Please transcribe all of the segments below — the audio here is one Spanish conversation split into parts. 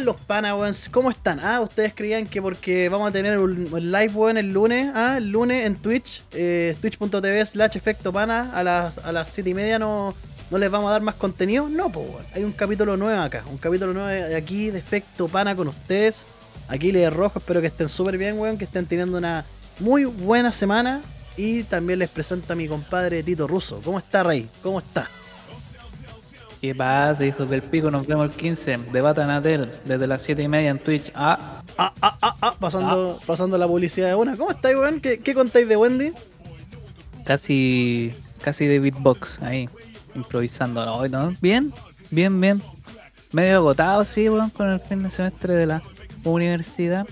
los panas, weón? ¿Cómo están? Ah, ustedes creían que porque vamos a tener un, un live, weón, el lunes, ah, el lunes en Twitch, eh, twitch.tv slash efecto pana, a las, a las 7 y media no, no les vamos a dar más contenido. No, pues, weón. Hay un capítulo nuevo acá, un capítulo nuevo de aquí de efecto pana con ustedes. Aquí les rojo, espero que estén súper bien, weón, que estén teniendo una muy buena semana. Y también les presento a mi compadre Tito Russo. ¿Cómo está, Rey? ¿Cómo está? ¿Qué pasa, hijos del pico? Nos vemos el 15. Debata Natel desde las 7 y media en Twitch. Ah, Ah, ah, ah, ah, pasando, pasando la publicidad de una. ¿Cómo estáis, weón? ¿Qué, ¿Qué contáis de Wendy? casi, casi de beatbox ahí, improvisando. ¿no? ¿no? Bien, bien, bien. Medio agotado, sí, weón, con el fin de semestre de la universidad.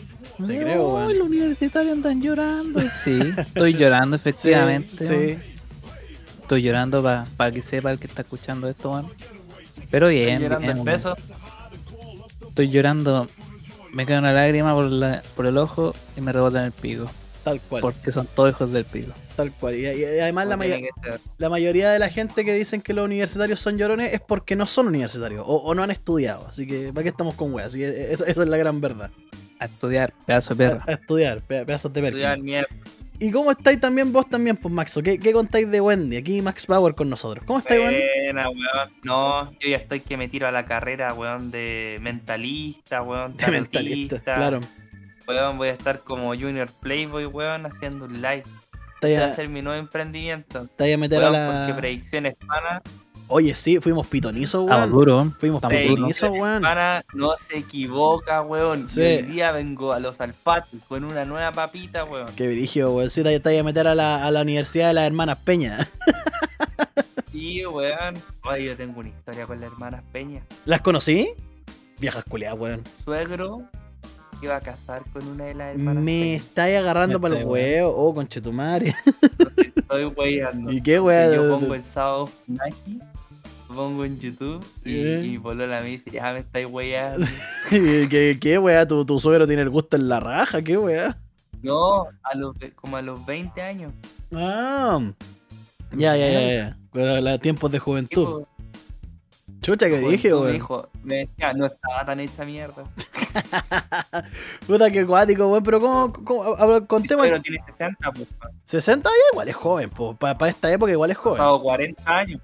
Te creo, weón. Los universitarios andan llorando. Sí, estoy llorando, efectivamente. Sí. Estoy llorando para que sepa el que está escuchando esto, weón. Pero bien. llorando bien, el weón. peso. Estoy llorando. Me cae una lágrima por, la- por el ojo y me rebota en el pico. tal cual. Porque son todos hijos del pico. Tal cual. Y, y además la, ser. la mayoría de la gente que dicen que los universitarios son llorones es porque no son universitarios o, o no han estudiado. Así que, ¿para qué estamos con weas? Así que esa, esa es la gran verdad. A estudiar, pedazo de A, perra. a estudiar, pe- pedazos de perkin. Estudiar mierda. ¿Y cómo estáis también vos también, pues Maxo? ¿Qué, ¿Qué contáis de Wendy? Aquí Max Power con nosotros. ¿Cómo estáis, Wendy? Buena, weón. No, yo ya estoy que me tiro a la carrera, weón, de mentalista, weón, De mentalista, claro. Weón, voy a estar como Junior Playboy, weón, haciendo un live. Va a, a ser mi nuevo emprendimiento. estáis a meter a Weón, la. porque predicciones pana, Oye, sí, fuimos pitonizos, Estamos weón. duros. Fuimos pitonizos, weón. no se equivoca, weón. Sí. Hoy día vengo a los alfatos con una nueva papita, weón. Qué virigio, weón. Sí, estáis estáis a meter a la, a la Universidad de las Hermanas Peña. Sí, weón. Oye, yo tengo una historia con las hermanas Peña. ¿Las conocí? Viejas culiadas, weón. Suegro que iba a casar con una de las hermanas Me estáis agarrando para el huevo. Oh, conchetumare. Estoy weyando. ¿Y qué, weá? Si yo pongo el sábado Nike, lo pongo en YouTube y, Eh. y polola me dice, ya me estáis weyando. ¿Qué, qué weá? ¿Tu, tu suegro tiene el gusto en la raja, ¿qué weá? no, a los, como a los 20 años. Ah. Ya, ya, ya, ya. Bueno, la- tiempos de juventud. Chucha que dije, dijo, me decía, no estaba tan hecha mierda. Puta que cuático, weón. Pero ¿cómo? cómo a- contemos. Pero tiene 60, pues. pa- 60 ya igual es joven, po. Para esta época igual es joven. pasado 40 años.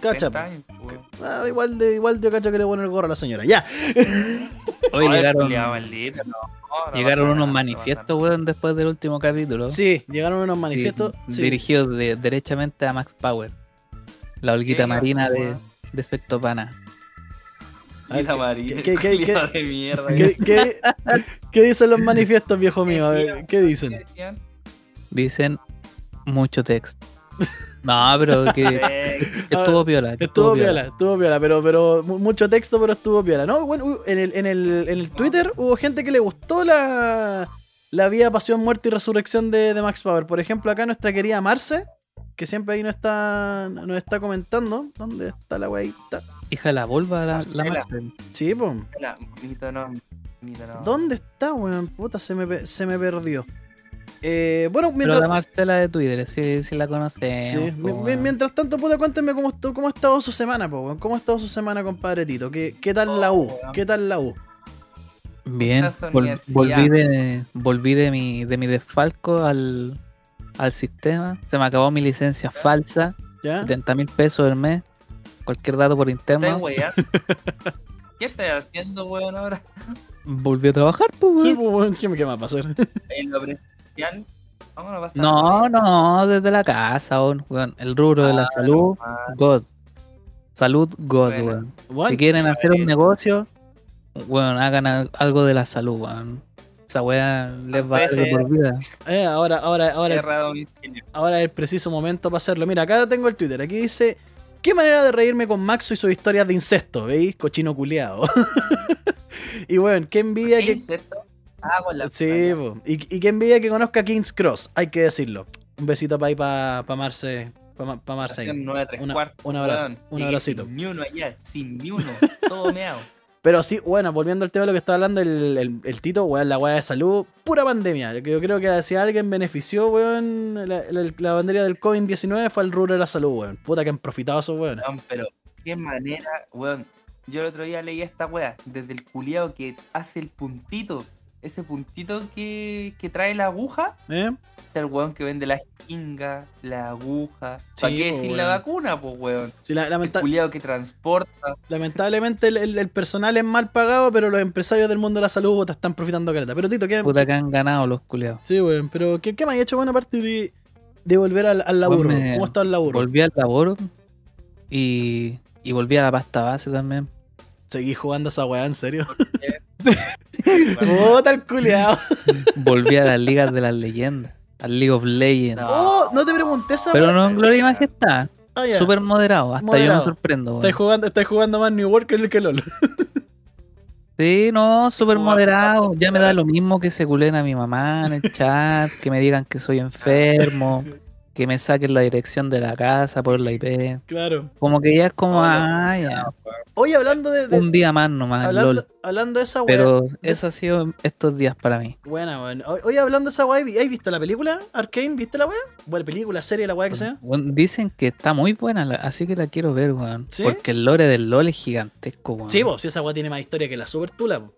Cacha. 40 años, pues. Ah, igual, de, igual yo cacho que le pone el gorro a la señora. Ya. Hoy llegaron, culiao maldito, no, no, no llegaron unos nada, manifiestos, weón, después del último capítulo. Sí, llegaron unos manifiestos. Sí, Sí. Dirigidos de- derechamente a Max Power. La holguita ¿Qué marina de, de efecto pana. Y la ¿qué- María, qué- qué- culiao qué- de mierda. ¿Qué, qué, qué dicen los manifiestos, viejo mío? A ver, Decían, ¿qué dicen? Dicen mucho texto. No, pero que, que estuvo piola. que Estuvo piola, estuvo piola, pero, pero mu- mucho texto, pero estuvo piola. No, bueno, en el, en el, en el Twitter hubo gente que le gustó la, la vida, pasión, muerte y resurrección de, de Max Power. Por ejemplo, acá nuestra querida Marce, que siempre ahí nos está, nos está comentando. ¿Dónde está la weita? Hija de la vulva, la, la. Sí, pues. Bonito no. ¿Dónde está, weón? Puta, se me, se me perdió. Eh, bueno, Pero mientras, la Marcela de Twitter, sí, sí la conocemos. sí, po, mientras tanto, puta, cuéntenme cómo, cómo ha estado su semana, po, weón. ¿Cómo ha estado su semana, compadre Tito? ¿Qué, qué tal la U? Oh, weón. ¿Qué tal la U? Bien, vol- volví, de, volví de mi, de mi desfalco al, al sistema. Se me acabó mi licencia falsa, ¿Ya? 70 mil pesos al mes. Cualquier dato por ¿Estás interno. ¿Qué estás haciendo, weón, ahora? Volví a trabajar, pues, Sí, weón. pues, weón, ¿qué, me va a pasar? En lo presencial. Vamos a pasar. No, no, desde la casa, weón. El rubro de la Ah, salud, normal. God. Salud, God, Bueno. weón. Si quieren hacer un negocio, weón, hagan al- algo de la salud, weón. Esa weá les va a dar por vida. eh, ahora, ahora, ahora, ahora es el preciso momento para hacerlo. Mira, acá tengo el Twitter. Aquí dice: ¿Qué manera de reírme con Maxo y sus historias de incesto? ¿Veis? Cochino culiado. y bueno, qué envidia ¿Qué que. incesto? Ah, con la Sí, y, y qué envidia que conozca King's Cross, hay que decirlo. Un besito para ahí, para pa Marce. Para pa Marce. Estación 9 3 Una- cuartos, un abrazo, un abracito. Sin ni uno allá, sin ni uno. Todo meado. Pero sí, bueno, volviendo al tema de lo que estaba hablando el, el- Tito, weón, la weá de salud, pura pandemia. Yo creo que si alguien benefició, weón, la, la, la bandera del COVID-19 fue el rubro de la salud, weón. Puta que han profitado esos weones. Weón, pero qué manera, weón. yo el otro día leí esta wea, desde el culiao que hace el puntito, ese puntito que, que trae la aguja, ¿Eh? está el weón que vende la jinga, la aguja. Sí, ¿Para qué decir la vacuna, pues weón? Sí, la- El culiao que transporta. lamentablemente el, el- el personal es mal pagado, pero los empresarios del mundo de la salud puta, están profitando caleta. Pero Tito, ¿qué? Puta que han ganado los culeados. Sí, weón, pero ¿qué, qué me has hecho buena parte de, de volver al, al laburo? Pues me- ¿Cómo está el laburo? Volví al laboro y, y volví a la pasta base también. Seguí jugando esa weá, en serio. Bueno, Puta el culiao. Volví a las ligas de las leyendas. Al League of Legends. Oh, no te pregunté esa Pero no en gloria y majestad. Ah, ya. Súper moderado. Hasta yo me sorprendo. Estáis weón. jugando, estáis jugando más New World que el que LOL. Sí, no, súper moderado. Ya me da lo mismo que se culen a mi mamá en el chat, que me digan que soy enfermo, que me saquen la dirección de la casa por la IP. Claro. Como que ya es como, ah, ya, Oye, hablando de. de- un día más nomás, hablando, LOL. hablando de esa weá. Pero eso ha sido estos días para mí. Buena, weón. O- Oye, hablando de esa weá, ¿has visto la película? Arkane, ¿viste la weá? Buena película, serie, la weá que sea. Bueno, dicen que está muy buena, así que la quiero ver, weón. ¿Sí? Porque el lore del LOL es gigantesco, weón. Sí, pues, si esa weá tiene más historia que la Super Tula, po.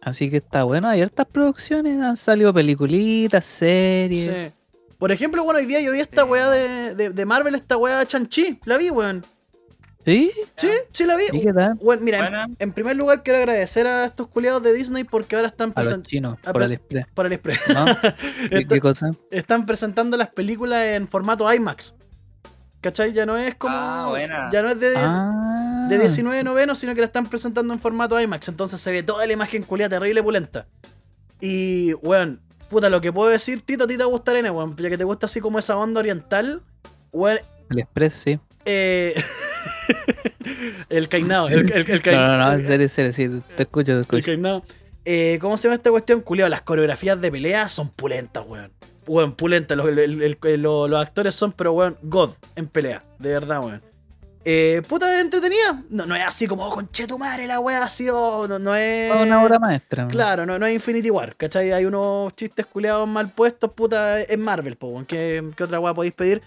Así que está bueno. Hay hartas producciones, han salido peliculitas, series. Sí. Por ejemplo, bueno, hoy día yo vi esta Sí. weá de, de, de Marvel, esta weá Chanchi. La vi, weón. ¿Sí? Sí, sí la vi. ¿Y qué tal? Bueno, mira, en, primer lugar quiero agradecer a estos culiados de Disney porque ahora están presentando. chinos, por pero- AliExpress. Para el Express. ¿No? ¿Qué, qué cosa? están presentando las películas en formato IMAX. ¿Cachai? Ya no es como. Ah, buena. Ya no es de, Ah, de 19 novenos, sino que la están presentando en formato IMAX. Entonces se ve toda la imagen culia terrible pulenta. Y, weón, puta, lo que puedo decir, Tito, a ti te va a gustar N, weón. Ya que te gusta así como esa onda oriental, weón, AliExpress, sí. eh. el cainao, el, el, el No, cainao. no, no, en serio, en serio, sí, te escucho, te El escucho. cainao. Eh, ¿Cómo se llama esta cuestión? Culiao, las coreografías de pelea son pulentas, weón. Weón, pulentas. Los, el- el- el- lo- los actores son, pero weón, God en pelea. De verdad, weón. Eh, puta entretenida. No, no es así como, oh, conche tu madre, la weá así, oh, no, no es. Una obra maestra. man. Claro, no, no es Infinity War, ¿cachai? Hay unos chistes culiados mal puestos, puta, en Marvel, po. ¿Qué, qué otra weá podéis pedir?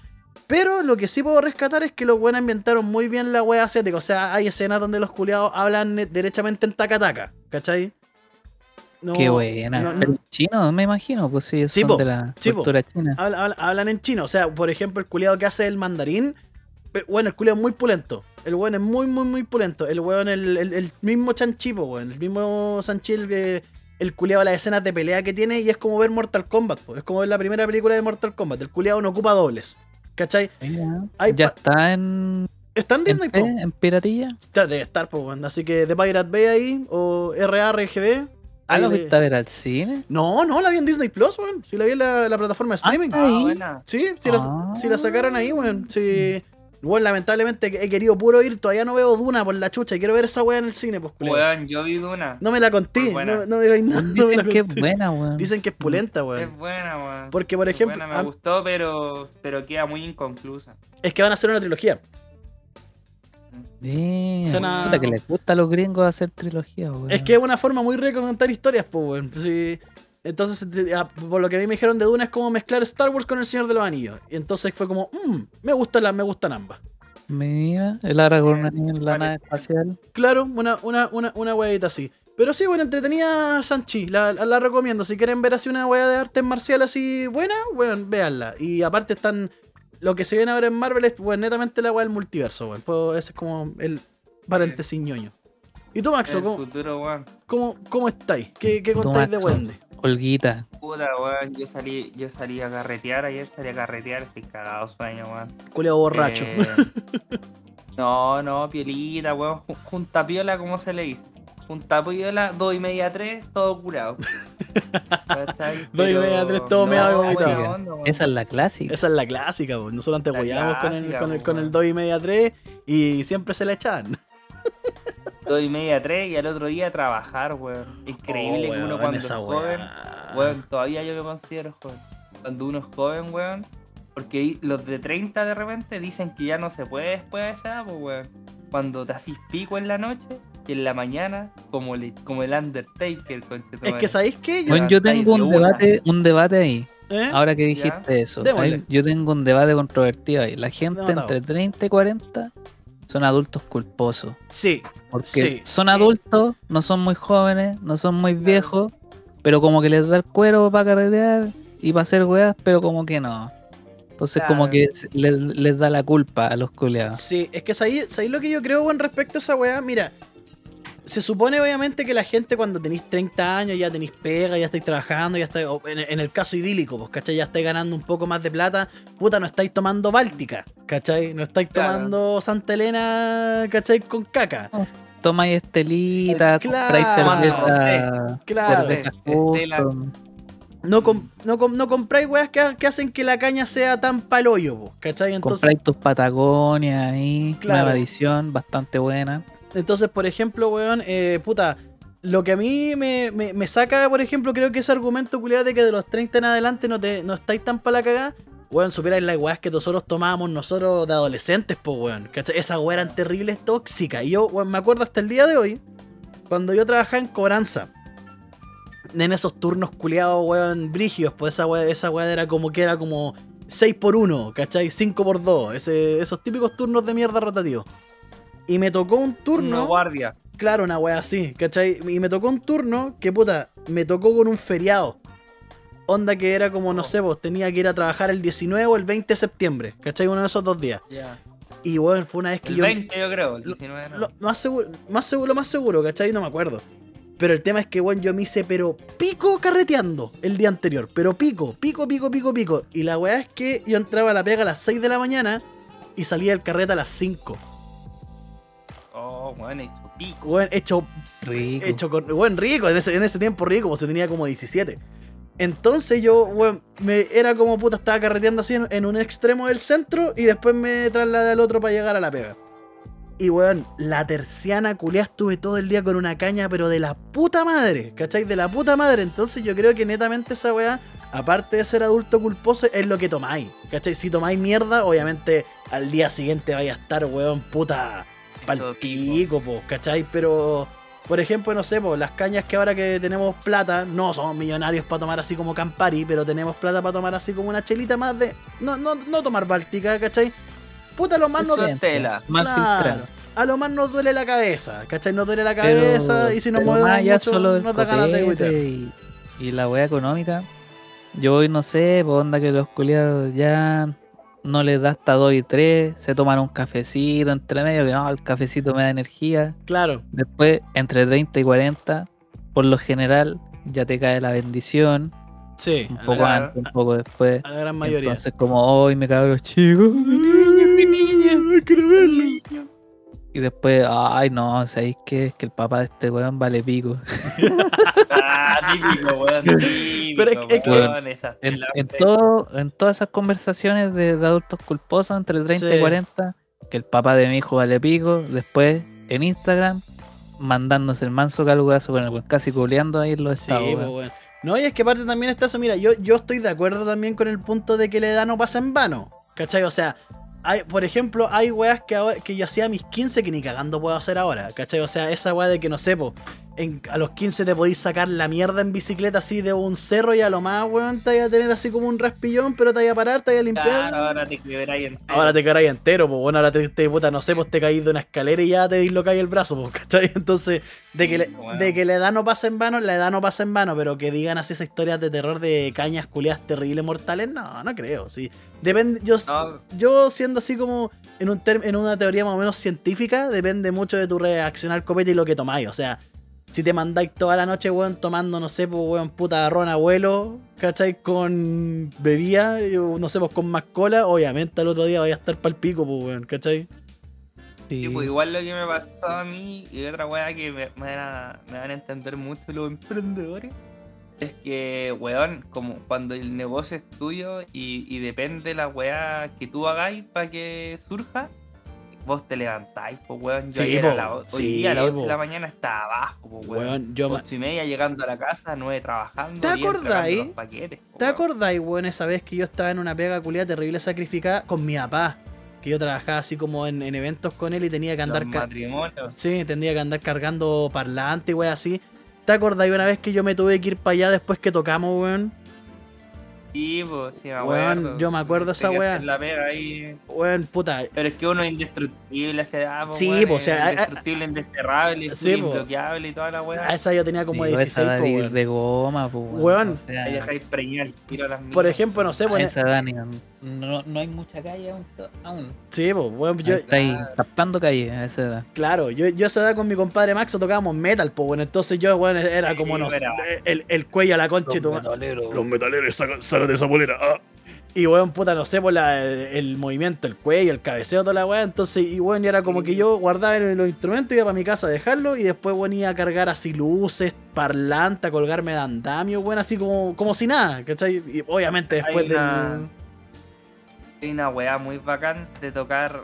Pero lo que sí puedo rescatar es que los buenos ambientaron muy bien la weá asiática. O sea, hay escenas donde los culiados hablan eh, derechamente en taca-taca, ¿cachai? No- Qué buena. no- chino, me imagino, pues sí, son de la cultura china. habla- habla- hablan en chino. O sea, por ejemplo, el culiado que hace el mandarín. Pero, Bueno, el culiado es muy pulento. El weón es muy, muy, muy pulento. El weón, el, el, el mismo chanchipo, weón. El mismo Sanchi, el, el culiado, las escenas de pelea que tiene. Y es como ver Mortal Kombat, po. Es como ver la primera película de Mortal Kombat. El culiado no ocupa dobles. ¿Cachai? Hay ya está en, Está en en, Disney, po. en piratilla. Está- Debe estar, po, weón. Así que The Pirate Bay ahí. O RARGB. Ah, ahí ¿lo de- fuiste a ver al cine? No, no, la vi en Disney Plus, weón. Sí, la vi en la, la plataforma de Ah, streaming. Ah, buena. Sí, sí, la, Ah. sí la sacaron ahí, weón. Sí. Bueno, lamentablemente he querido puro ir, todavía no veo Duna por la chucha y quiero ver esa weá en el cine, pues, culiao. Weón, yo vi Duna. No me la conté, no, no me digáis nada. no Dicen que es buena, weón. Dicen que es pulenta, Es weón. buena, weón. Porque, por Es ejemplo, buena, ah, me gustó, pero, pero queda muy inconclusa. es que van a hacer una trilogía. Sí, Suena- puta que les gusta a los gringos hacer trilogía, weón. Es que es una forma muy rica de contar historias, pues, weón. Sí. Entonces, por lo que a mí me dijeron de Duna es como mezclar Star Wars con El Señor de los Anillos. Y entonces fue como, mmm, me gustan las, me gustan ambas. Mira, el Aragorn en la nave espacial. Claro, una, una, una, una weadita así. Pero sí, bueno, entretenida Sanchi, la, la, la recomiendo. Si quieren ver así una wea de artes marciales así buena, weón, véanla. Y aparte están. Lo que se viene ahora en Marvel es weón, netamente la wea del multiverso, weón. Pues ese es como el paréntesis ñoño. ¿Y tú, Maxo, El cómo, futuro, cómo, cómo estáis? ¿Qué, qué contáis de. Wendy? Olguita. Puta, weón. Yo salí, yo salí a carretear ayer, salí a carretear, estoy cagado sueño, weón. Culeo borracho. Eh, no, no, pielita, weón. Ju- Junta piola, ¿cómo se le dice? Junta piola, dos y media, tres, todo curado. Dos y media, tres, todo meado y buena vomitado. onda, weón. Esa es la clásica. Esa es la clásica, pues. Nosotros antes con el, con el, con el weón. 2 y media 3 y siempre se la echaban. Dos y media, tres, y al otro día a trabajar, weón. Increíble Oh, que uno weón, cuando es joven, weá. weón, todavía yo me considero joven. Cuando uno es joven, weón, porque los de 30 de repente dicen que ya no se puede después de esa edad, pues, weón. Cuando te haces pico en la noche y en la mañana, como, le- como el Undertaker. Es que, ¿sabéis qué? Yo- Bueno, yo tengo un una. debate, un debate ahí. ¿eh? Ahora que dijiste eso, ahí yo tengo un debate controvertido ahí. La gente entre 30 y 40 son adultos culposos. Sí, Porque Sí. son adultos, no son muy jóvenes, no son muy viejos, pero como que les da el cuero para carretear y para hacer weas, pero como que no. Entonces como que les, les da la culpa a los culeados. Sí, es que ¿sabéis sabéis lo que yo creo, weón, respecto a esa weá? Mira, se supone obviamente que la gente cuando tenéis 30 años ya tenéis pega, ya estáis trabajando, ya estáis, o en, en el caso idílico, pues, ¿cachai? Ya estáis ganando un poco más de plata, puta, no estáis tomando Báltica, ¿cachai? No estáis Claro. tomando Santa Elena, ¿cachai? Con caca. Tomáis estelita, Eh, Claro. compráis cerveza, Claro. cerveza Estela. custom. No, com- no, com- no compráis weas que, que hacen que la caña sea tan pues, ¿cachai? Entonces, compráis tus Patagonias ahí, Claro. nueva edición, bastante buena. Entonces, por ejemplo, weón, eh, puta, lo que a mí me, me- me saca, por ejemplo, creo que ese argumento culiado de que de los 30 en adelante no, te, no estáis tan para la cagada, weón, supierais las weas que nosotros tomábamos nosotros de adolescentes, pues, weón, ¿cachai? Esas weas eran terribles, tóxicas. Y yo, weón, me acuerdo hasta el día de hoy, cuando yo trabajaba en cobranza, en esos turnos culiados, weón, brígidos, pues esa wea, esa wea era como que era como 6 por 1 ¿cachai? 5 por 2 ese, esos típicos turnos de mierda rotativos. Y me tocó un Una turno. guardia. Claro, una wea así, ¿cachai? Y me tocó un turno que, puta, me tocó con un feriado. Onda que era como, no sé, vos tenía que ir a trabajar el 19 o el 20 de septiembre, ¿cachai? Uno de esos dos días. Ya. Y, bueno, fue una vez que El yo... 20 yo creo, el 19 no. Lo más seguro, más seguro, lo más seguro, ¿cachai? No me acuerdo. Pero el tema es que, bueno, yo me hice, pero pico carreteando el día anterior. Pero pico, pico, pico, pico, pico. Y la weá es que yo entraba a la pega a las 6 de la mañana y salía del carrete a las 5. Oh, bueno, hecho pico. Weón, hecho Rico. hecho con. Buen rico, en ese, en ese tiempo rico, pues se tenía como 17. Entonces yo, weón, me, era como puta, estaba carreteando así en, en un extremo del centro y después me trasladé al otro para llegar a la pega. Y weón, la terciana culia estuve todo el día con una caña, pero de la puta madre, ¿cachai? De la puta madre. Entonces yo creo que netamente esa weá, aparte de ser adulto culposo, es lo que tomáis, ¿cachai? Si tomáis mierda, obviamente al día siguiente vaya a estar, weón, puta, pal Hecho pico. pico, po, ¿cachai? Pero, por ejemplo, no sé, po, las cañas que ahora que tenemos plata, no somos millonarios para tomar así como Campari, pero tenemos plata para tomar así como una chelita más de. No, no, no tomar Báltica, ¿cachai? Puta, lo más nos tela. Mal Claro. A lo más nos duele la cabeza, ¿cachai? Nos duele la Pero- cabeza y si nos movemos más mucho, solo nos da ganas de y, y la weá económica. Yo hoy no sé, por onda que los culiados ya no les da hasta 2 y 3, se toman un cafecito entre medio, que no, el cafecito me da energía. Claro, Después, entre 30 y 40, por lo general, ya te cae la bendición, sí, un poco la, antes, un poco después. a la gran mayoría. Entonces, como hoy me cago los chicos, y después, ay no, ¿sabéis qué? Es que el papá de este weón vale pico. Ah, típico, weón. Típico, Pero es que- es que- weón, esas En, todo, en todas esas conversaciones de, de adultos culposos entre 30 Sí. y 40, que el papá de mi hijo vale pico, después en Instagram, mandándose el manso calugazo con el weón, casi culeando ahí en los Sí, estados. pues, weón. No, y es que aparte también está eso, mira, yo, yo estoy de acuerdo también con el punto de que la edad no pasa en vano, ¿cachai? O sea, hay, por ejemplo, hay weas que, ahora, que yo hacía a mis 15 que ni cagando puedo hacer ahora, ¿cachai? O sea, esa wea de que no sé, po, en- a los 15 te podéis sacar la mierda en bicicleta así de un cerro y a lo más, weón, te vaya a tener así como un raspillón, pero te vaya a parar, te vaya a limpiar. Claro, ahora te quedaráis entero. Ahora te quedáis entero, pues bueno, ahora te, te- puta, no sé, pues te caís de una escalera y ya te dislocáis el brazo, pues, ¿cachai? Entonces, de que, le- Bueno. de que la edad no pasa en vano, la edad no pasa en vano, pero que digan así esas historias de terror de cañas culiadas terribles mortales, no, no creo, sí. Depende, yo, No, yo siendo así como en, un term- en una teoría más o menos científica, depende mucho de tu reacción al copete y lo que tomáis, o sea. Si te mandáis toda la noche, weón, tomando, no sé, pues, weón, puta ron abuelo, ¿cachai? Con bebida, no sé, pues, con más cola, obviamente al otro día vaya a estar pa'l pico, pues, weón, ¿cachai? Sí. Sí, pues igual lo que me pasó a mí y otra weá que me, me van a, me van a entender mucho los emprendedores es que, weón, como cuando el negocio es tuyo y, y depende la weá que tú hagáis para que surja, vos te levantáis, pues weón. Yo Sí, ayer a la hoy sí, día a las 8 po. de la mañana estaba abajo, pues weón. Weón, yo me- Ocho y media llegando a la casa, nueve trabajando. ¿Te acordáis? los paquetes, po, ¿Te weón. acordáis, weón, esa vez que yo estaba en una pega culiada terrible sacrificada con mi papá? Que yo trabajaba así como en, en eventos con él y tenía que andar... matrimonios. Sí, tendría que andar cargando parlante, weón, así. ¿Te acordáis una vez que yo me tuve que ir para allá después que tocamos, weón? Sí, pues, sí, me Weón, acuerdo. yo me acuerdo de esa Tenía weá. hacer La pega ahí. Weón, puta. Pero es que uno es indestructible a esa edad, po, Sí, weón, po, o sea, a- a- indestructible, indesterrable, Sí, imbloqueable y toda la A weá. esa yo tenía como Sí, pues, 16, esa po, weón. de goma, pues. Weón. O sea, Ahí dejáis preñar el tiro a las Por ejemplo, no sé, a pues. esa Dani, no, no hay mucha calle aún. aún. Sí, pues, weón, yo, Ahí está ahí Claro. captando calle a esa edad. Claro, yo, yo a esa edad con mi compadre Maxo tocábamos metal, pues bueno, entonces yo, weón, era como, Sí, no sé, era- el, el cuello a la concha y ma- Los metaleros, saca- sácate esa bolera. ah. Y weón, puta, no sé, por la, el, el movimiento, el cuello, el cabeceo, toda la weá. Entonces, y weón, era como que yo guardaba los instrumentos, iba para mi casa a dejarlo y después, weón, iba a cargar así luces, parlante, a colgarme de andamio, weón, así como, como si nada, ¿cachai? Y obviamente después del. Hay una weá muy bacán de tocar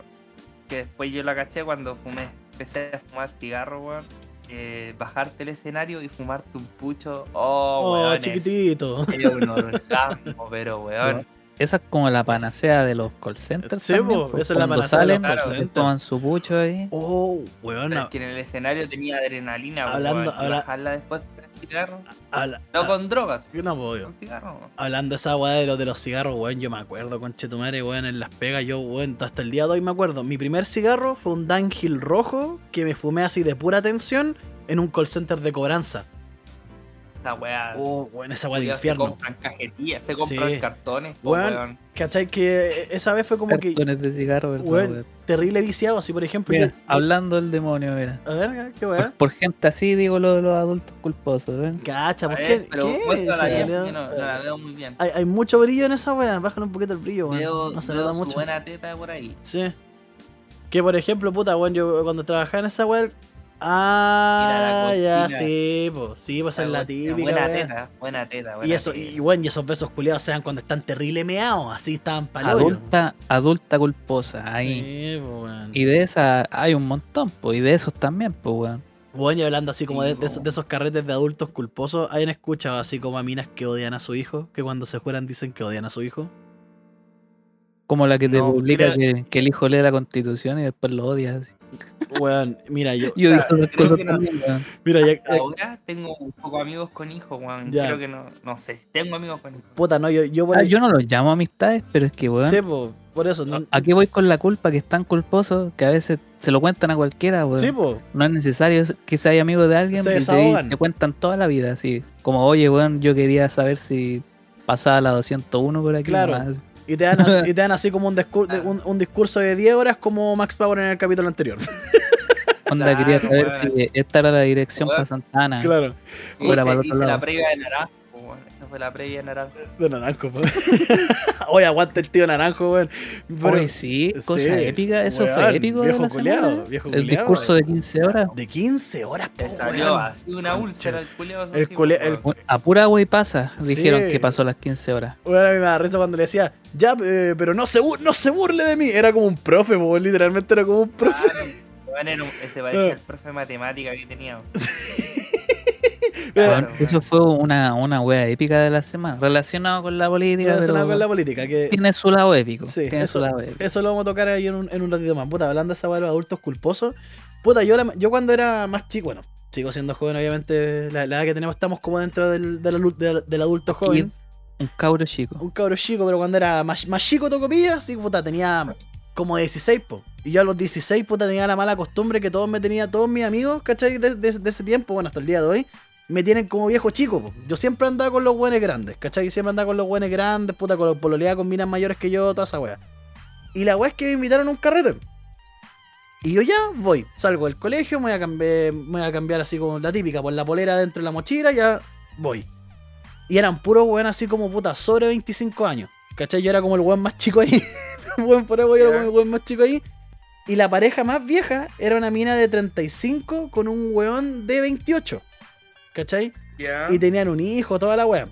que después yo la caché cuando fumé. Empecé a fumar cigarro, weón. eh, bajarte el escenario y fumarte un pucho. Oh, Oh, weón. es- chiquitito. Un orgasmo, pero weón. Esa es como la panacea de los call centers. Sí, también, po, esa es la panacea de los salen, call se centers. toman su pucho ahí. Oh, weón, es que en el escenario tenía adrenalina, Hablando- weón. habla- bajarla después cigarro. habla- No con drogas, no, yo. con cigarro. Hablando de esa weá de los de los cigarros, weón, yo me acuerdo, conche tu madre, weón, en las pegas, yo, weón, hasta el día de hoy me acuerdo. Mi primer cigarro fue un Dunhill rojo que me fumé así de pura tensión en un call center de cobranza. Esa weá. Oh, weón, esa weá del culiao, Se infierno. compran cajetillas, se compran Sí. cartones, po, Weón, weón. ¿Cachai? Que esa vez fue como que Cartones de cigarro, ¿verdad, weón, weón? terrible viciado, así por ejemplo. Mira, hablando del demonio, mira. a ver, qué Por, weá. por gente así digo lo de los adultos culposos, ¿ven? Cacha, ¿por ver, qué? Pero ¿Qué? no, no la veo muy bien. hay, hay mucho brillo en esa weá, bájale un poquito el brillo, weón. Veo, no se veo nota su mucho. buena teta por ahí. Sí. Que por ejemplo, puta, weón, yo cuando trabajaba en esa weá. Ah, Mira la ya, sí, pues. Sí, pues es la típica. Buena teta, buena teta. Y buena eso, teta. y bueno, y esos besos culiados sean cuando están terrible meados, así estaban paloyo. Adulta, adulta culposa, ahí. Sí, pues. Y de esa hay un montón, pues, y de esos también, pues, weón. Bueno, y hablando así como Sí, de, de esos, po. de esos carretes de adultos culposos, ¿hayan escuchado así como a minas que odian a su hijo? Que cuando se juegan dicen que odian a su hijo. Como la que te No, publica creo- que, que el hijo lee la constitución y después lo odia. así. Weón, mira, yo. Yo he visto esas creo cosas que no. también, weón. Mira, ya. Ahora tengo un poco amigos con hijos, weón. Ya. Creo que no, no sé si tengo amigos con hijos. puta, no, yo, yo por Ah, ahí- yo no los llamo amistades, pero es que, weón. Sí, po, por eso. No, ¿A qué voy con la culpa que es tan culposo que a veces se lo cuentan a cualquiera, weón? sí, po. No es necesario que seas amigo de alguien Se y te, desahogan. te cuentan toda la vida, así. Como, oye, weón, yo quería saber si pasaba la 201 por aquí. Claro. nomás". Y te dan, y te dan así como un, discur- de- un, un discurso de 10 horas como Max Power en el capítulo anterior. Onda, Claro, quería saber weón. si esta era la dirección para Santana. claro. Y para hice la previa de weón. Esa fue la previa de naranjo. De naranjo, po. Oye, aguanta el tío naranjo, weón. Pero- Oye, sí, cosa sí, épica, eso weón, fue épico. de Viejo la culiao, semana. viejo El discurso de 15 horas. De 15 horas, po, Te salió weón. así una úlcera el culiao. El culea- el- A pura agua y pasa, dijeron Sí. que pasó las 15 horas. Bueno, a mí me da risa cuando le decía, ya, eh, pero no se, no se burle de mí. Era como un profe, po, literalmente era como un profe. Weón, era un- ese parecía el profe de matemática que teníamos. Eso fue una, una wea épica de la semana, relacionado con la política. Relacionado con la política, que Tiene su lado épico. Sí, tiene eso- su lado épico. eso lo vamos a tocar ahí en un, en un ratito más. Puta, hablando de esa weá de los adultos culposos. Puta, yo, la- yo cuando era más chico, bueno, sigo siendo joven, obviamente, la, la edad que tenemos estamos como dentro del, del, adu- del- del adulto joven. Un cabro chico. Un cabro chico, pero cuando era más, más chico tocopilla, sí, puta, tenía como 16, po. Y yo a los 16, puta, tenía la mala costumbre que todos me tenía, todos mis amigos, ¿cachai? De, de- de ese tiempo, bueno, hasta el día de hoy, me tienen como viejo chico, po. Yo siempre andaba con los buenos grandes, ¿cachai? Siempre andaba con los buenos grandes, puta, con los pololeaba con minas mayores que yo, toda esa wea. Y la wea es que me invitaron a un carrete. Y yo ya voy, salgo del colegio, me voy a cambiar, me voy a cambiar así como la típica, por la polera dentro de la mochila, ya voy. Y eran puros weón así como puta, sobre 25 años. ¿Cachai? Yo era como el weón más chico ahí. weón por ahí, yo era como el weón más chico ahí. Y la pareja más vieja era una mina de 35 con un weón de 28. ¿Cachai? Y tenían un hijo, toda la weá.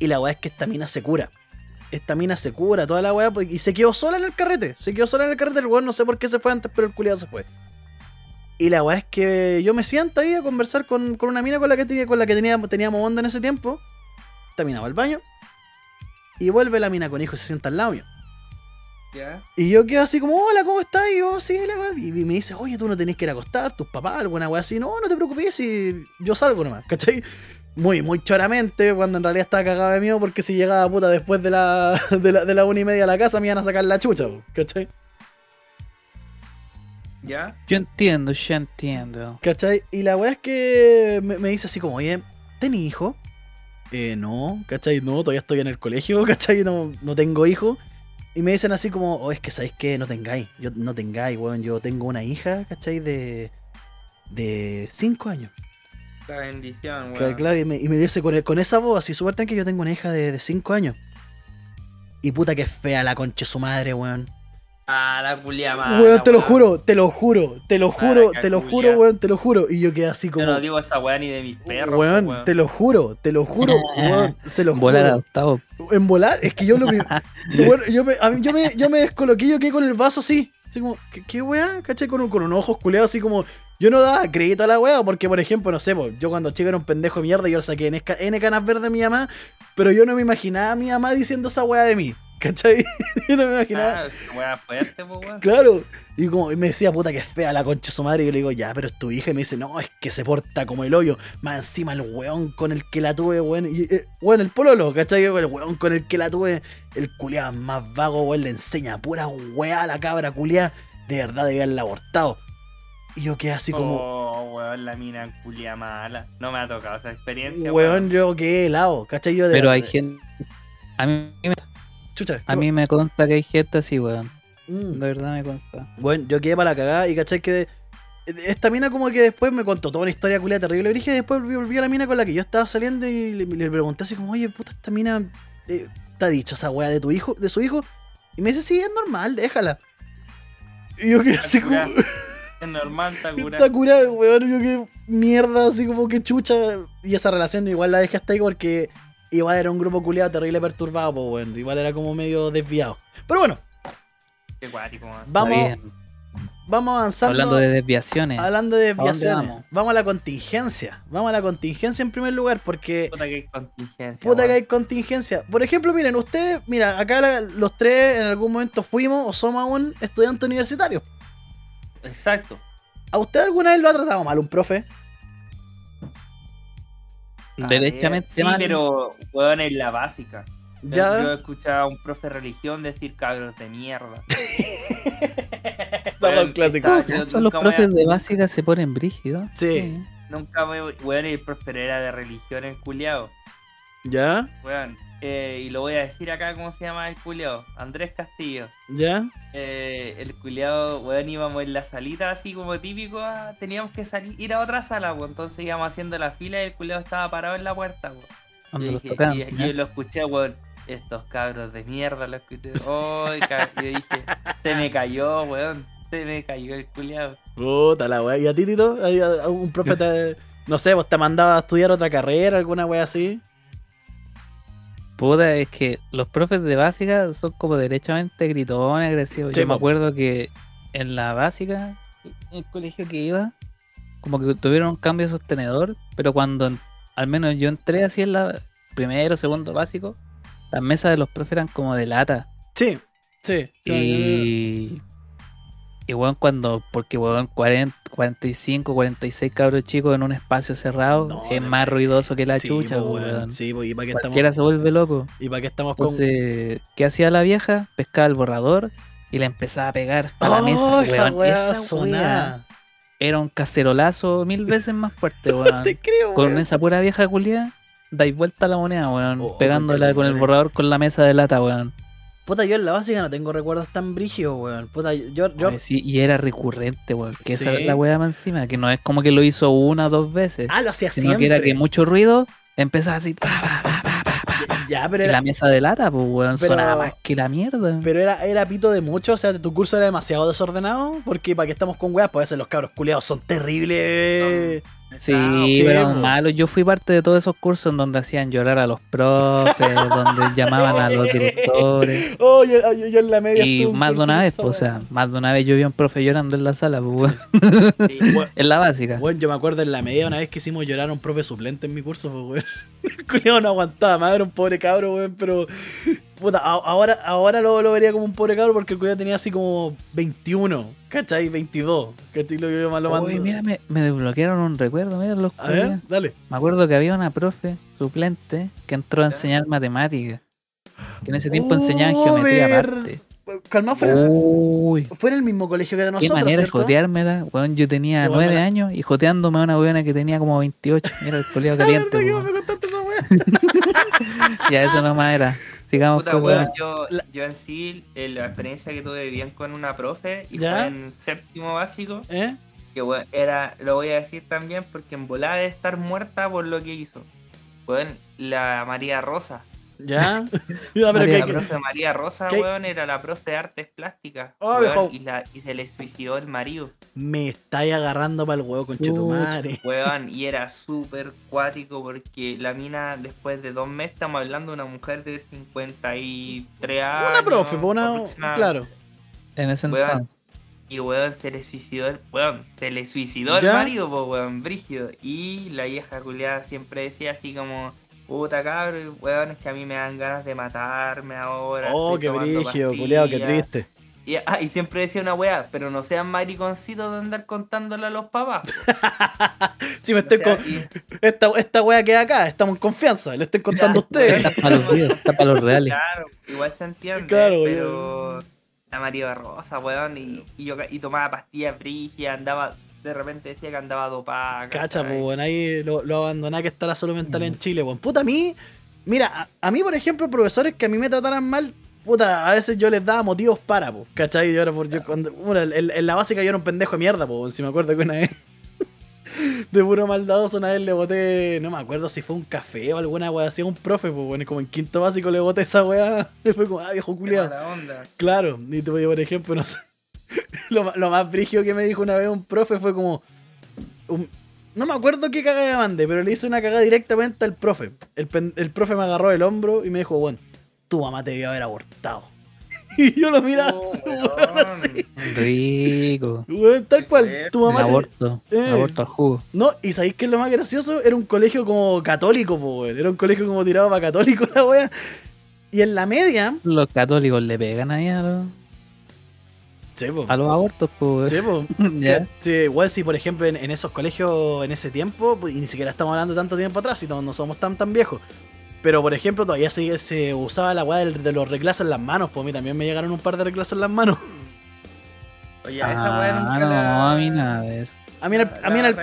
Y la weá es que esta mina se cura. Esta mina se cura, toda la weá. Y se quedó sola en el carrete. Se quedó sola en el carrete. El weón no sé por qué se fue antes, pero el culiado se fue. Y la weá es que yo me siento ahí a conversar con, con una mina con la que, tenía, con la que teníamos, teníamos onda en ese tiempo. Esta mina va al baño. Y vuelve la mina con hijo y se sienta al lado mío. Ya. Y yo quedo así como, hola, ¿cómo estás? Y yo, sí, la weá. Y me dice, oye, tú no tenés que ir a acostar, tus papás, alguna weá así. No, no te preocupes, si yo salgo nomás, ¿cachai? muy, muy choramente, cuando en realidad estaba cagado de miedo porque si llegaba puta después de la, de la, de la una y media a la casa me iban a sacar la chucha, ¿cachai? ¿Ya? Yo entiendo, yo entiendo. ¿Cachai? Y la weá es que me, me dice así como, oye, ¿tenés hijo? Eh, no, ¿cachai? No, todavía estoy en el colegio, ¿cachai? No, no tengo hijo. Y me dicen así como, oh, es que sabéis que no tengáis, yo no tengáis, weón, yo tengo una hija, ¿cachai? De, de 5 años. La bendición, weón. claro, y me, y me dice con, con esa voz así súper que yo tengo una hija de 5 años. Y puta que fea la concha su madre, weón. Ah, la culia mala. weón, te lo weón. juro, te lo juro, te lo juro, Maraca te lo juro, weón, te lo juro. Y yo quedé así como... Yo no digo esa weá ni de mis perros. weón, weón. te lo juro, te lo juro, weón, se lo Volar juro. adoptado. En volar, es que yo lo bueno, yo me, mí- yo me, yo me descoloqué, yo quedé con el vaso así. Así como, ¿qué, qué weá? ¿Cachai? Con, un- con unos ojos culeados así como. Yo no daba crédito a la weá, porque por ejemplo, no sé, po, yo cuando chico era un pendejo de mierda, yo le saqué N, ca- N canas verdes a mi mamá, pero yo no me imaginaba a mi mamá diciendo esa weá de mí. ¿Cachai? Yo no me imaginaba. Ah, fuerte, po, weón. Claro. Y como y me decía, puta que es fea la concha de su madre. Y yo le digo, ya, pero es tu hija. Y me dice, no, es que se porta como el hoyo. Más encima el weón con el que la tuve, weón. Y, eh, weón, el pololo, ¿cachai? El weón con el que la tuve, el culiado más vago, weón, le enseña pura weá a la cabra culiada. De verdad debía haberla abortado. Y yo quedé así como, Oh, weón, la mina culia mala. No me ha tocado esa experiencia, weón, yo quedé helado, ¿cachai? Yo de Pero hay gente. A mí, Chucha, a mí me consta que hay gente así, weón. Mm. De verdad me consta. Bueno, yo quedé para la cagada y cachai que esta mina como que después me contó toda una historia culia terrible. Y dije, después volví, a la mina con la que yo estaba saliendo y le, le pregunté así como, oye, puta, esta mina eh, te ha dicho esa weá de tu hijo, de su hijo. Y me dice, sí, es normal, déjala. Y yo quedé así como, Es normal, está está curada. curada, weón, yo qué mierda, así como que chucha. Y esa relación igual la dejé hasta ahí porque igual era un grupo culiado terrible perturbado, pues, weón. Igual era como medio desviado. Pero bueno, Qué weón. Está vamos, bien. vamos avanzando. Hablando de desviaciones. Hablando de desviaciones, vamos? vamos? a la contingencia. Vamos a la contingencia en primer lugar, porque Puta que hay contingencia. puta que hay contingencia. Por ejemplo, miren, ustedes, mira, acá la- los tres en algún momento fuimos o somos aún estudiantes universitarios. Exacto. ¿A usted alguna vez lo ha tratado mal un profe? Derechamente Sí, mal. pero, weón, es la básica. Yo- Ya. Yo he escuchado a un profe de religión decir cabros de mierda. Estamos en clásico. está- ¿Acaso yo los profes de básica se ponen brígidos? Sí. Nunca me. Weón, el profe era de religión el culiao. ¿Ya? Weón. eh, y lo voy a decir acá cómo se llama el culiao. Andrés Castillo. ¿Ya? Eh, el culiao, weón, íbamos en la salita así como típico. ah, teníamos que salir, ir a otra sala, weón. Entonces íbamos haciendo la fila y el culiao estaba parado en la puerta, weón. Cuando Yo los dije- tocaban. y- ¿ya? yo lo escuché, weón. Estos cabros de mierda, lo escuché. Ay, ca- yo dije, se me cayó, weón. Se me cayó el culiao. Puta la wea. ¿Y a ti, Tito? ¿Hay a- un profe te, no sé, vos te mandaba a estudiar otra carrera, alguna wea así? Puta, es que los profes de básica son como derechamente gritones, agresivos. Sí, Yo me acuerdo que en la básica, en el colegio que iba, como que tuvieron un cambio de sostenedor, pero cuando al menos yo entré así en la primero, segundo básico, las mesas de los profes eran como de lata. Sí. Sí. Y. Y weón, cuando. Porque weón, 40, 45, 46 cabros chicos en un espacio cerrado No, es más ruidoso que la Sí, chucha, po, weón. weón. Sí, po, ¿y para qué Cualquiera estamos, se vuelve loco. y para qué estamos con... Entonces, ¿qué hacía la vieja? Pescaba el borrador y le empezaba a pegar a la ¡Oh, mesa. esa weón. Esa sonada! weá Era un cacerolazo mil veces más fuerte, weón. Te creo, con weón. esa pura vieja culia, dais vuelta a la moneda, weón. Oh, pegándola con el borrador con la mesa de lata, weón. Puta, yo en la básica no tengo recuerdos tan brígidos, weón. Puta, yo... yo... Sí, y era recurrente, weón. Que esa es la weá más encima, que no es como que lo hizo una o dos veces, Ah, lo hacía sino siempre. que era que mucho ruido empezaba así, pa. Ya, pero era, la mesa de lata, pues weón, Pero- sonaba más que la mierda. pero era, era pito de mucho. O sea, tu curso era demasiado desordenado. Porque para que estamos con weas, pues a veces los cabros culeados son terribles. Sí, sí, pero malo. Yo fui parte de todos esos cursos en donde hacían llorar a los profes, donde llamaban a los directores. Oh, yo, yo- yo en la media. Y más de una vez, pues, o sea, más de una vez yo vi a un profe llorando en la sala, pues, weón. Sí, En la básica. Bueno, yo me acuerdo en la media una vez que hicimos llorar a un profe suplente en mi curso, pues, weón. No aguantaba era un pobre cabro, weón, pero Puta, ahora, ahora lo, lo vería como un pobre cabro porque el cuidado tenía así como 21, ¿cachai? 22. ¿Cachai? Lo, yo lo mando. Uy, mira, me, me desbloquearon un recuerdo, mira los A ver, dale. Me acuerdo que había una profe suplente que entró a enseñar matemáticas. Que en ese tiempo enseñaban Oh, geometría ver- aparte. Calma, fue, Uy, fue en el mismo colegio que de qué nosotros. manera de ¿cierto? joteármela. Weón, yo tenía Qué nueve buena. años y joteándome a una weona que tenía como 28. Mira el coleado caliente. Ya eso nomás era. Sigamos Puta, weón, yo, yo en sí, eh, la experiencia que tuve bien con una profe, y ¿Ya? fue en séptimo básico, ¿Eh? que weón, era, lo voy a decir también porque en volada de estar muerta por lo que hizo. Weón, la María Rosa. ¿Ya? Ya, pero María, que- La que- profe María Rosa, ¿Qué? weón, era la profe de artes plásticas. Oh, weón, viejo. y, la, y se le suicidó el marido. me estáis agarrando para el huevo con Chetumare. Weón, y era súper cuático porque la mina, después de dos meses, estamos hablando de una mujer de 53 años. Una profe, pues una. Claro. En ese Weón. entonces. Y weón, se le suicidó el. Weón, se le suicidó ¿Ya? el marido, pues weón, brígido. Y la vieja culiada siempre decía así como. Puta cabrón, weón, es que a mí me dan ganas de matarme ahora. Oh, qué brígido, culiado, qué pastillas". triste. Y, ah, y siempre decía una weá, pero no sean mariconcitos de andar contándole a los papás. Si me O estoy sea, con. y- Esta, esta wea queda acá, estamos en confianza, le estoy contando a ustedes. Está para los videos, está para los reales. Claro, igual se entiende, Claro, pero la María Rosa, weón, y, y yo y tomaba pastillas brígidas, andaba, de repente decía que andaba dopada. Cacha, pues, bueno, ahí lo, lo abandoná que está la salud mental en Mm. Chile, pues. Puta, a mí, mira, a, a mí, por ejemplo, profesores que a mí me trataran mal, puta, a veces yo les daba motivos para, pues, ¿cachai? Yo era por, yo, cuando, bueno, en, en la básica yo era un pendejo de mierda, pues, si me acuerdo que una vez, de puro maldadoso, una vez le boté, no me acuerdo si fue un café o alguna wea así a un profe, pues, bueno, como en quinto básico le boté esa wea, y fue como, ah, viejo culiado. Claro, y tuve, por ejemplo, no sé. Lo, más brígido que me dijo una vez un profe fue como. un- no me acuerdo qué cagada me mandé, pero le hice una cagada directamente al profe. El, pen- el profe me agarró el hombro y me dijo, bueno, tu mamá te debió haber abortado. Y yo lo miraba, Oh, así, Rico. tal cual. Tu mamá te- aborto. un Eh. aborto al jugo. No, y ¿sabéis qué es lo más gracioso? Era un colegio como católico, po, weón. Era un colegio como tirado para católico la wea. Y en la media. Los católicos le pegan ahí a los, Sí, a los abortos, pues. Sí, ya. Sí, igual si por ejemplo en, en esos colegios en ese tiempo, pues, y ni siquiera estamos hablando tanto tiempo atrás, y no, no somos tan tan viejos. Pero por ejemplo todavía se, se usaba la weá de, los reclazos en las manos, pues a mí también me llegaron un par de reclazos en las manos. Oye, esa weá nunca Ah, no, la- a mí nada de eso. A mí en el, la- a mí en el-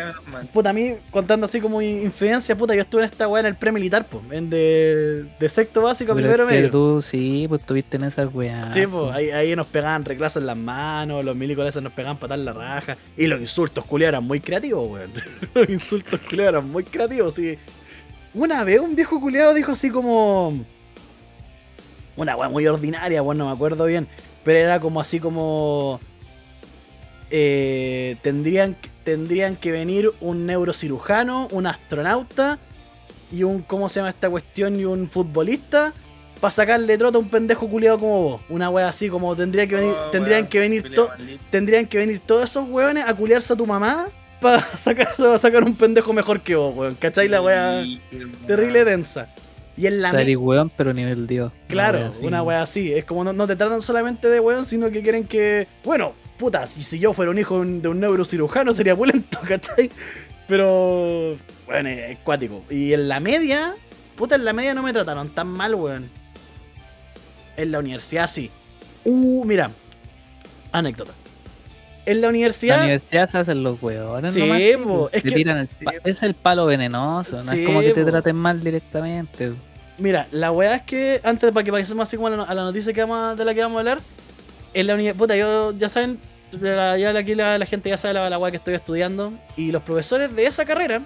puta, a mí contando así como infidencia, puta, yo estuve en esta weá en el premilitar, pues, en de, de sexto básico a Pero primero medio. tú sí, pues estuviste en esas weas. Sí, pues ahí, ahí nos pegaban reclazos en las manos, los milicos nos pegaban patar la raja. Y los insultos culiados eran muy creativos, weón. los insultos culiados eran muy creativos, sí. Una vez un viejo culiado dijo así como. Una weá muy ordinaria, weón, no me acuerdo bien. Pero era como así como. Eh, tendrían, tendrían que venir un neurocirujano, un astronauta y un. ¿Cómo se llama esta cuestión? Y un futbolista para sacarle trota a un pendejo culiado como vos. Una wea así como tendría que venir, Oh, tendrían que venir to- tendrían que venir todos esos weones a culiarse a tu mamá para sacar, pa sacar un pendejo mejor que vos, weón. ¿Cachai? La wea terrible densa. Y en la weón, pero nivel Dios. Claro, así. una wea así. Es como no, no te tratan solamente de weón, sino que quieren que. Bueno, puta, si, si yo fuera un hijo de un- neurocirujano sería pulento, ¿cachai? Pero. Bueno, es cuático. Y en la media. Puta, en la media no me trataron tan mal, weón. En la universidad sí. Uh, mira. Anécdota. En la La universidad. universidad se hacen los weones. Sí, nomás, es Te que- tiran el pa- es el palo venenoso. No Sí, es como que te traten mal directamente. Mira, la weá es que, antes para que pasemos así como a la, a la noticia que vamos, de la que vamos a hablar, en la universidad, puta, yo, ya saben, la- ya aquí la, la gente ya sabe la, la que estoy estudiando, y los profesores de esa carrera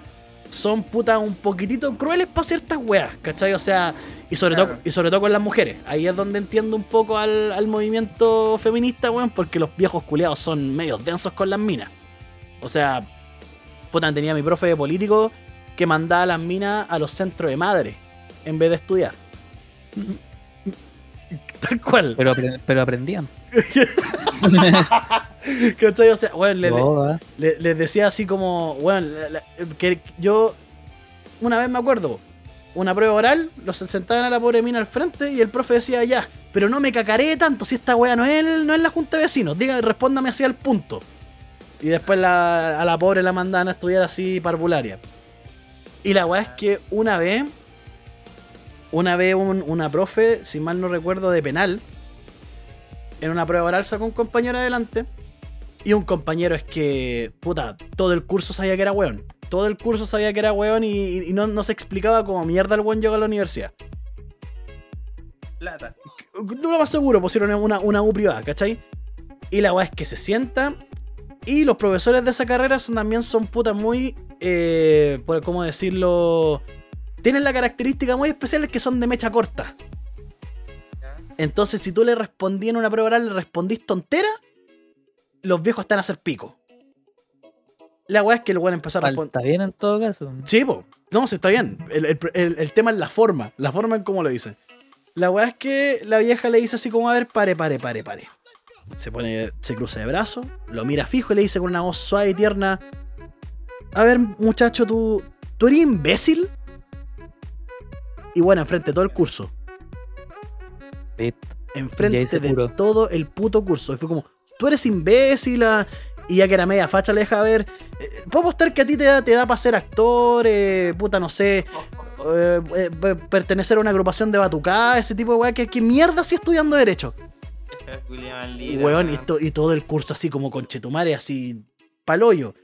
son, puta, un poquitito crueles para ciertas weas, ¿cachai? O sea, y sobre, Claro. todo, y sobre todo con las mujeres. Ahí es donde entiendo un poco al, al movimiento feminista, weón, porque los viejos culeados son medio densos con las minas. O sea, puta, tenía mi profe de político que mandaba a las minas a los centros de madre en vez de estudiar. Tal cual. Pero, pero aprendían. ¿Cachai? O sea, weón, les, le- les decía así como, weón, que yo una vez me acuerdo, una prueba oral, los sentaban a la pobre mina al frente y el profe decía ya, pero no me cacaré tanto si esta weá no es, no es la junta de vecinos, diga, respóndame así al punto. Y después la- a la pobre la mandaban a estudiar así parvularia. Y la weá es que una vez, una vez un- una profe, si mal no recuerdo, de penal, en una prueba oral sacó un compañero adelante. Y un compañero es que, puta, todo el curso sabía que era weón. Todo el curso sabía que era weón y, y no, no se explicaba cómo mierda el weón llegó a la universidad. Plata. No lo más seguro, pusieron una, una U privada, ¿cachai? Y la weá es que se sienta. Y los profesores de esa carrera son, también son putas muy. Eh, por cómo decirlo. Tienen la característica muy especial es que son de mecha corta. Entonces, si tú le respondías en una prueba oral, le respondís tontera, los viejos están a hacer pico. La weá es que el weón empezó a responder. Falta bien en todo caso. Sí, po. No, sí, está bien. El, el- el- el tema es la forma. La forma en cómo lo dicen. La weá es que la vieja le dice así como, a ver, pare, pare, pare, pare. Se pone, se cruza de brazos, lo mira fijo y le dice con una voz suave y tierna. A ver, muchacho, tú. ¿Tú eres imbécil? Y bueno, enfrente todo el curso. Enfrente de puro. todo el puto curso. Y fue como, tú eres imbécil. ah", Y ya que era media facha, le deja ver. eh, Puedo apostar que a ti te da, te da para ser actor, eh, puta, no sé, eh, eh, pe- pertenecer a una agrupación de batucá, ese tipo de weá. ¿Qué, qué mierda así estudiando Derecho? Weón, y, weón. to- y todo el curso así como conchetumare, así paloyo.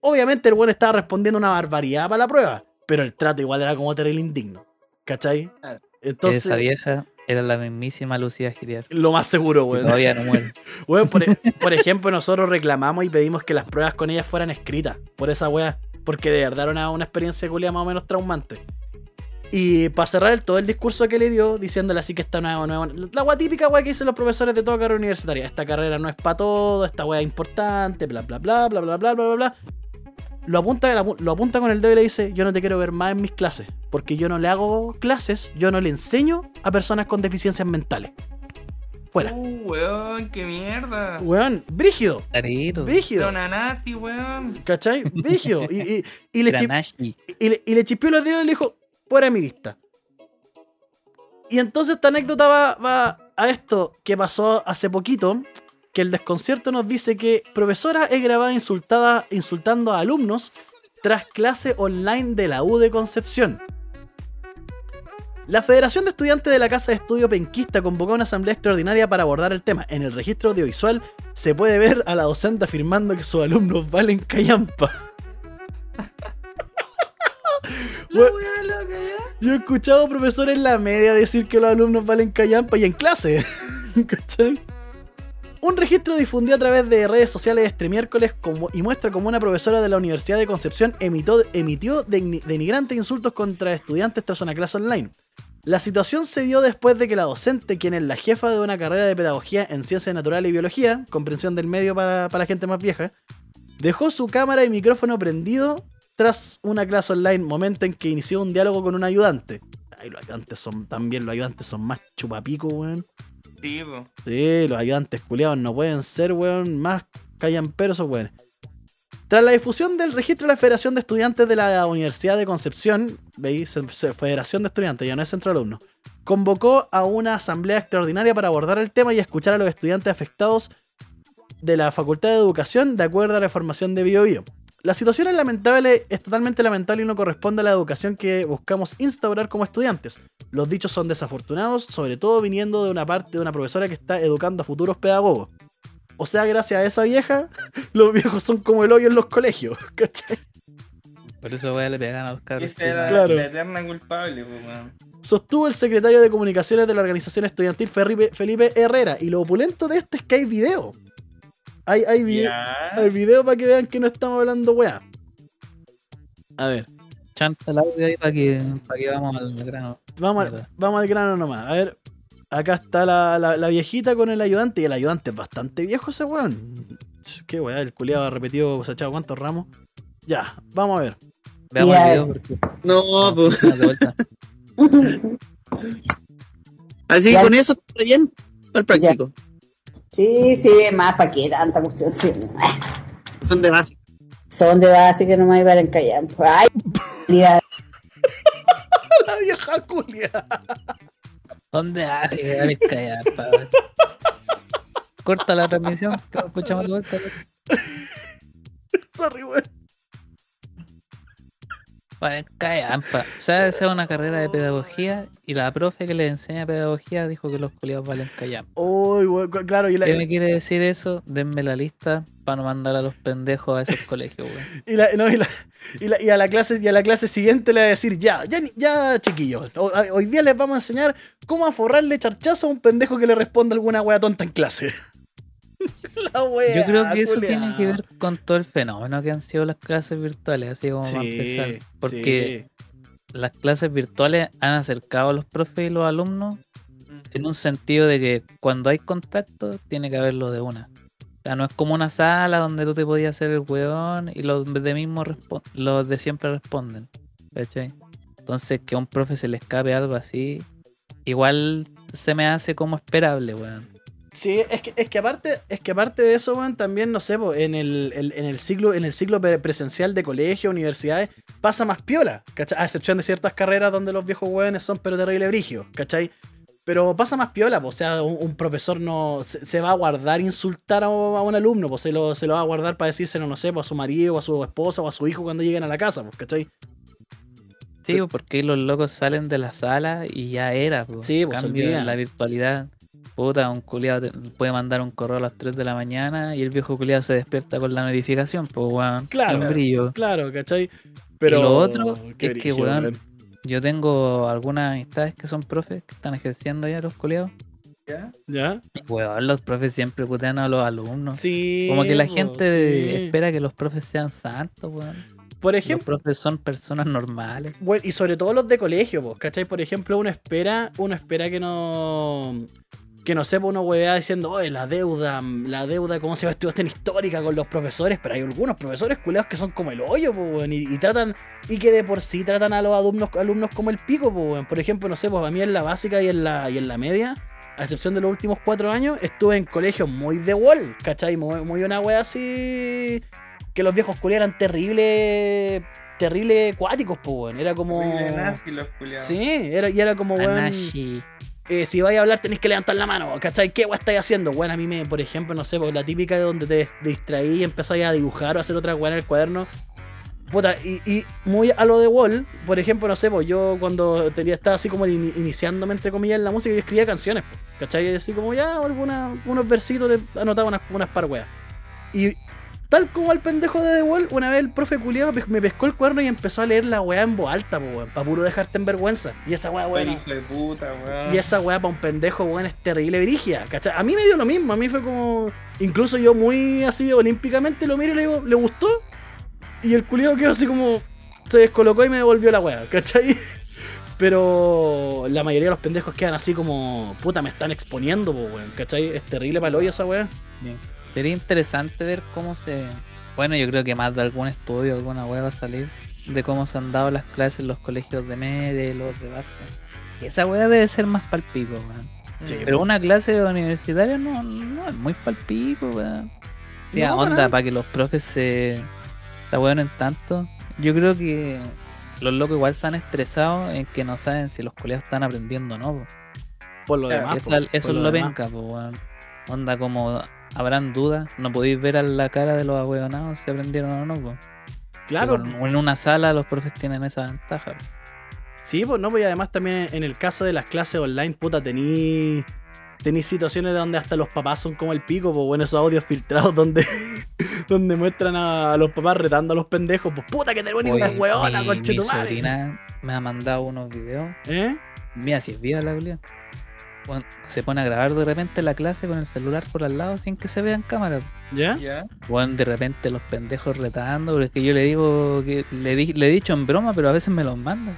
Obviamente el weón estaba respondiendo una barbaridad para la prueba, pero el trato igual era como terrible indigno. ¿Cachai? Entonces, Esa vieja era la mismísima Lucía Giriar. lo más seguro, que weón. todavía no muere. Weón, por, e- por ejemplo, nosotros reclamamos y pedimos que las pruebas con ellas fueran escritas por esa weá. Porque de verdad era una, una experiencia culia más o menos traumante. Y para cerrar el- todo el discurso que le dio, diciéndole así que esta nueva, nueva la weá típica weá que dicen los profesores de toda carrera universitaria. Esta carrera no es para todo, esta weá es importante, bla bla bla, bla bla bla bla bla bla. Lo apunta, lo apunta con el dedo y le dice, yo no te quiero ver más en mis clases. Porque yo no le hago clases, yo no le enseño a personas con deficiencias mentales. Fuera. Uh, weón, qué mierda. Weón, brígido. Clarito. Brígido. Nazi, weón. ¿Cachai? Brígido. Y, y, y le chip- y, le, y le chispeó los dedos y le dijo, fuera de mi vista. Y entonces esta anécdota va, va a esto que pasó hace poquito, que el desconcierto nos dice que profesora es grabada insultada, insultando a alumnos tras clase online de la U de Concepción. La Federación de Estudiantes de la Casa de Estudio Penquista convocó una asamblea extraordinaria para abordar el tema. En el registro audiovisual se puede ver a la docente afirmando que sus alumnos valen callampa. Yo he escuchado profesores en la media decir que los alumnos valen callampa y en clase. ¿Cachai? Un registro difundido a través de redes sociales este miércoles y muestra como una profesora de la Universidad de Concepción emitió, emitió deni- denigrantes insultos contra estudiantes tras una clase online. La situación se dio después de que la docente, quien es la jefa de una carrera de pedagogía en ciencias naturales y biología, comprensión del medio para, para la gente más vieja, dejó su cámara y micrófono prendido tras una clase online, momento en que inició un diálogo con un ayudante. Ay, los ayudantes son también, los ayudantes son más chupapico, weón. Sí, los ayudantes culiados no pueden ser, weón, más callamperos esos weones. Tras la difusión del registro de la Federación de Estudiantes de la Universidad de Concepción, ¿veis? Federación de Estudiantes, ya no es centro de alumnos, convocó a una asamblea extraordinaria para abordar el tema y escuchar a los estudiantes afectados de la Facultad de Educación de acuerdo a la formación de Bio Bio. La situación es lamentable, es totalmente lamentable y no corresponde a la educación que buscamos instaurar como estudiantes. Los dichos son desafortunados, sobre todo viniendo de una parte de una profesora que está educando a futuros pedagogos. O sea, gracias a esa vieja, los viejos son como el hoyo en los colegios, ¿cachai? Por eso voy a le pegar a los cabros. Esa era Claro. la eterna culpable, po, weón. Sostuvo el secretario de comunicaciones de la organización estudiantil Felipe, Felipe Herrera. Y lo opulento de esto es que hay video. Hay, hay, video hay video para que vean que no estamos hablando weá. A ver, Chanta el audio ahí para que, para que vamos al grano. vamos al, vamos al grano nomás. A ver, acá está la, la- la viejita con el ayudante. Y el ayudante es bastante viejo ese weón. Qué weá, el culiado ha repetido, se ha echado cuántos ramos. Ya, vamos a ver. Veamos el video porque. No, pues. De vuelta. Así Ya. con eso está bien al práctico. Sí, sí, más para qué tanta cuestión. Sí. Son de base. Son de base que no me iban a callar. Ay, La vieja culia. ¿Dónde hay que dale callar, pa, weón? Corta la transmisión, que escuchamos de vuelta. Sorry, weón. Para callampa. O sea, esa es una carrera de pedagogía y la profe que le enseña pedagogía dijo que los culiados valen callampa. Cu- claro, y la, ¿Qué me quiere decir eso? Denme la lista para no mandar a los pendejos a esos colegios, weón. y, la- no, y, la- y la- y a la clase y a la clase siguiente le va a decir, ya, ya, ya chiquillos, ho- hoy día les vamos a enseñar cómo a forrarle charchazo a un pendejo que le responda alguna wea tonta en clase. la wea. Yo creo que eso tiene que ver con todo el fenómeno que han sido las clases virtuales, así como para empezar. Sí, Porque las clases virtuales han acercado a los profes y los alumnos en un sentido de que cuando hay contacto tiene que haberlo de una. O sea, no es como una sala donde tú te podías hacer el weón y los de mismo los de siempre responden. ¿cachai? Entonces que a un profe se le escape algo así, igual se me hace como esperable, weón. Sí, es que, es que aparte, es que aparte de eso, weón, también, no sé, po, en el, el- en el ciclo, en el ciclo pre- presencial de colegio, universidades, pasa más piola, ¿cachai? A excepción de ciertas carreras donde los viejos weones son pero terrible brigio, ¿cachai? Pero pasa más piola, po, o sea, un, un profesor no se, se va a guardar insultar a, a un alumno, pues se lo, se lo va a guardar para decírselo, no sé, po, a su marido, o a su esposa, o a su hijo cuando lleguen a la casa, pues, ¿cachai? Sí, porque los locos salen de la sala y ya era. Sí, pues, cambio en la virtualidad. Puta, un culiado puede mandar un correo a las 3 de la mañana y el viejo culiado se despierta con la notificación, pues weón. Claro. el brillo. Claro, ¿cachai? Pero lo otro qué es que, weón, Yo tengo algunas amistades que son profes que están ejerciendo ya los culiados. ¿Ya? ¿Ya? Weón, los profes siempre putean a los alumnos. Sí. Como que la gente sí. espera que los profes sean santos, weón. Por Los ejemplo, profes son personas normales. Bueno, y sobre todo los de colegio, pues, ¿cachai? Por ejemplo, uno espera, uno espera que no. Que no sepa uno huevea diciendo, oye, la deuda, la deuda, ¿cómo se va a estudiar histórica con los profesores? Pero hay algunos profesores culeados que son como el hoyo, pues, weón, y, y tratan, y que de por sí tratan a los alumnos, alumnos como el pico, pues, weón. Por ejemplo, no sé, pues a mí en la básica y en la, y en la media, a excepción de los últimos cuatro años, estuve en colegios muy de wall, ¿cachai? Muy, muy una wea así. Que los viejos culeados eran terribles. Terrible cuáticos, pues, weón. Era como. Nazi los culiados. Sí, era, y era como, weón. Anashi. Eh, si vais a hablar tenéis que levantar la mano, ¿cachai? ¿Qué weón estáis haciendo? Bueno, a mí me, por ejemplo, no sé, pues, la típica de donde te distraí y empezáis a dibujar o a hacer otra weón en el cuaderno. Puta, y, muy a lo de Wall, por ejemplo, no sé, pues yo cuando tenía, estaba así como ini- iniciándome, entre comillas, en la música, yo escribía canciones, ¿cachai? Y así como ya, alguna, unos versitos, te anotaba unas, unas par weas. Y tal como al pendejo de The Wall, una vez el profe culiado me pescó el cuaderno y empezó a leer la wea en voz alta, weón, para puro dejarte en vergüenza. Y esa Fue weón. Y esa weá para un pendejo, weón, es terrible brigia, ¿cachai? A mí me dio lo mismo, a mí fue como. Incluso yo muy así olímpicamente lo miro y le digo, ¿le gustó? Y el culiado quedó así como. Se descolocó y me devolvió la weá, ¿cachai? Pero la mayoría de los pendejos quedan así como. Puta, me están exponiendo, po, weón, ¿cachai? Es terrible para el hoyo esa weá. Sería interesante ver cómo se. Bueno, yo creo que más de algún estudio, alguna web va a salir de cómo se han dado las clases en los colegios de media y los de base. Esa wea debe ser más palpico, weón. Sí, Pero una clase universitaria no, no es muy palpico, weón. Sí, No, para onda, para que los profes se. se en tanto. Yo creo que los locos igual se han estresado en que no saben si los colegios están aprendiendo o no. po. Por lo Claro, demás. Eso, po, eso por es lo demás. penca, po, weón. Onda como habrán dudas, no podéis ver a la cara de los ahueonados si aprendieron o no, po. Claro, con- en una sala los profes tienen esa ventaja. Sí, pues no, pues además también en el caso de las clases online, puta, tení. Tení situaciones donde hasta los papás son como el pico, pues bueno, esos audios filtrados donde, donde muestran a, los papás retando a los pendejos, pues puta que te ponen una hueona, mi, conche mi tu madre. sobrina me ha mandado unos videos. ¿Eh? Mira, si es vida la Julia. Se pone a grabar de repente la clase con el celular por al lado sin que se vea en cámara. ¿Ya? Ya. Bueno, de repente los pendejos retando, pero es que yo le digo que le, di- le he dicho en broma, pero a veces me los manda.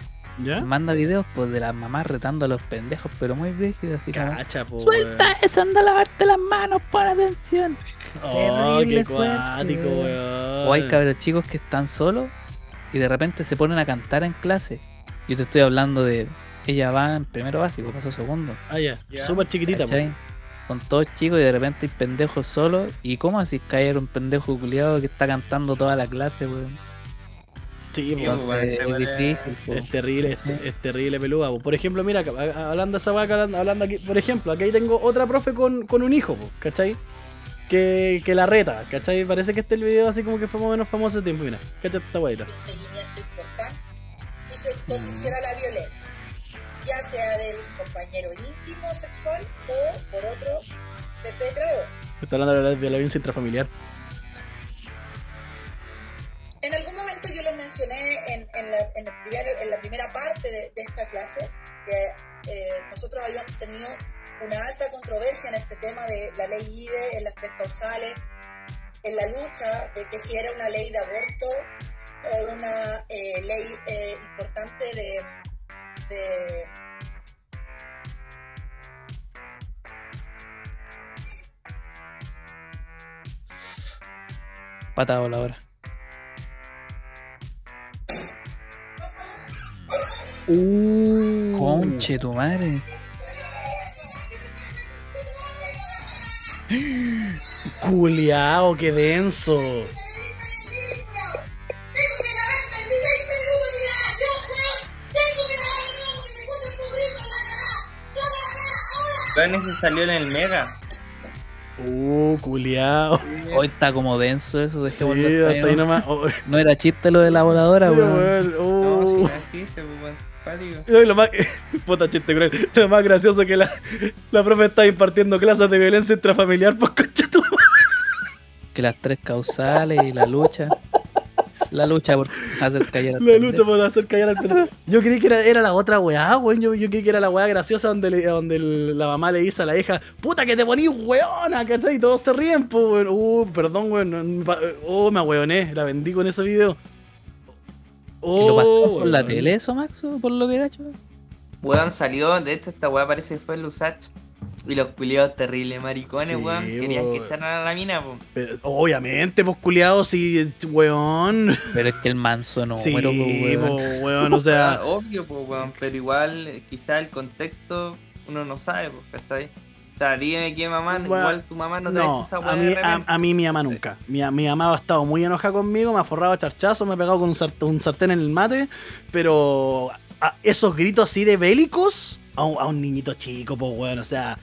¿Ya? Manda videos pues de las mamás retando a los pendejos, pero muy rígidos, así Cacha, pues. Suelta eso, anda a lavarte las manos, pon atención. Oh, terrible qué cuático, weón. O hay cabros chicos que están solos y de repente se ponen a cantar en clase. Yo te estoy hablando de. Ella va en primero básico, pasó segundo. Ah, ya. Ya. Súper chiquitita, pues. ¿cachai? Son todos chicos y de repente hay pendejos solos. ¿Y cómo así caer un pendejo culiado que está cantando toda la clase, weón? Sí. Entonces, es es- difícil. po. Es terrible, es, es terrible peluda. po. Por ejemplo, mira, hablando de esa acá, hablando aquí, por ejemplo, aquí tengo otra profe con, con un hijo, po, ¿cachai? Que, que la reta, ¿cachai? Parece que este el video así como que fue más o menos famoso ese tiempo, mira, ¿cachai esta weita? un seguimiento importante y su exposición a la violencia, ya sea del compañero íntimo sexual o por otro perpetrador. Está hablando de la, de la violencia intrafamiliar. En algún momento yo les mencioné en, en la, en el primer- en la primera parte de, de esta clase que eh, nosotros habíamos tenido una alta controversia en este tema de la ley IBE, en las tres causales, en la lucha de que si era una ley de aborto o una eh, ley eh, importante de, de Pata voladora. Uh, Conche tu madre. Culeao, qué denso. Weón, ese salió en el Mega. Uh, culeao. Hoy está como denso eso, Sí, dejémoslo hasta ahí, hasta ahí ¿no? nomás. Oh, No era chiste lo de la voladora, sí, weón. No, si Uh. no existe, pues. No, y lo más, puta chiste cruel. Lo más gracioso que la, la profe está impartiendo clases de violencia intrafamiliar, pues concha tu Que las tres causales y la lucha. La lucha por hacer callar al La pendejo. lucha por hacer callar al pendejo. Yo creí que era, era la otra weá, weón. Yo, yo creí que era la weá graciosa donde, le- donde el- la mamá le dice a la hija, puta que te ponís weona, ¿cachai? Y todos se ríen, pues, weón. Uh, perdón, weón. Oh, me ahueoné. La vendí con ese video. ¿Y lo pasó por la tele eso, Maxo? ¿Por lo que gacho? Weón salió, de hecho esta weá parece que fue el Usach. Y los culiados terribles maricones, Sí, weón. Querían que weón. echaran a la mina, pues. Pero, Obviamente, pues culiados, sí, weón. Pero es que el manso no, sí, pero, pues, weón. weón, o sea. obvio, pues, weón. Pero igual, quizá el contexto uno no sabe, pues, ¿cachai? O sea, dime que mamá, Bueno, igual tu mamá no te ha hecho esa weá a mí, a, mí mi mamá nunca. Mi, mi mamá ha estado muy enojada conmigo, me ha forrado a charchazo, me ha pegado con un, sart- un sartén en el mate, pero a- esos gritos así de bélicos a un, a un niñito chico, pues weón, o sea,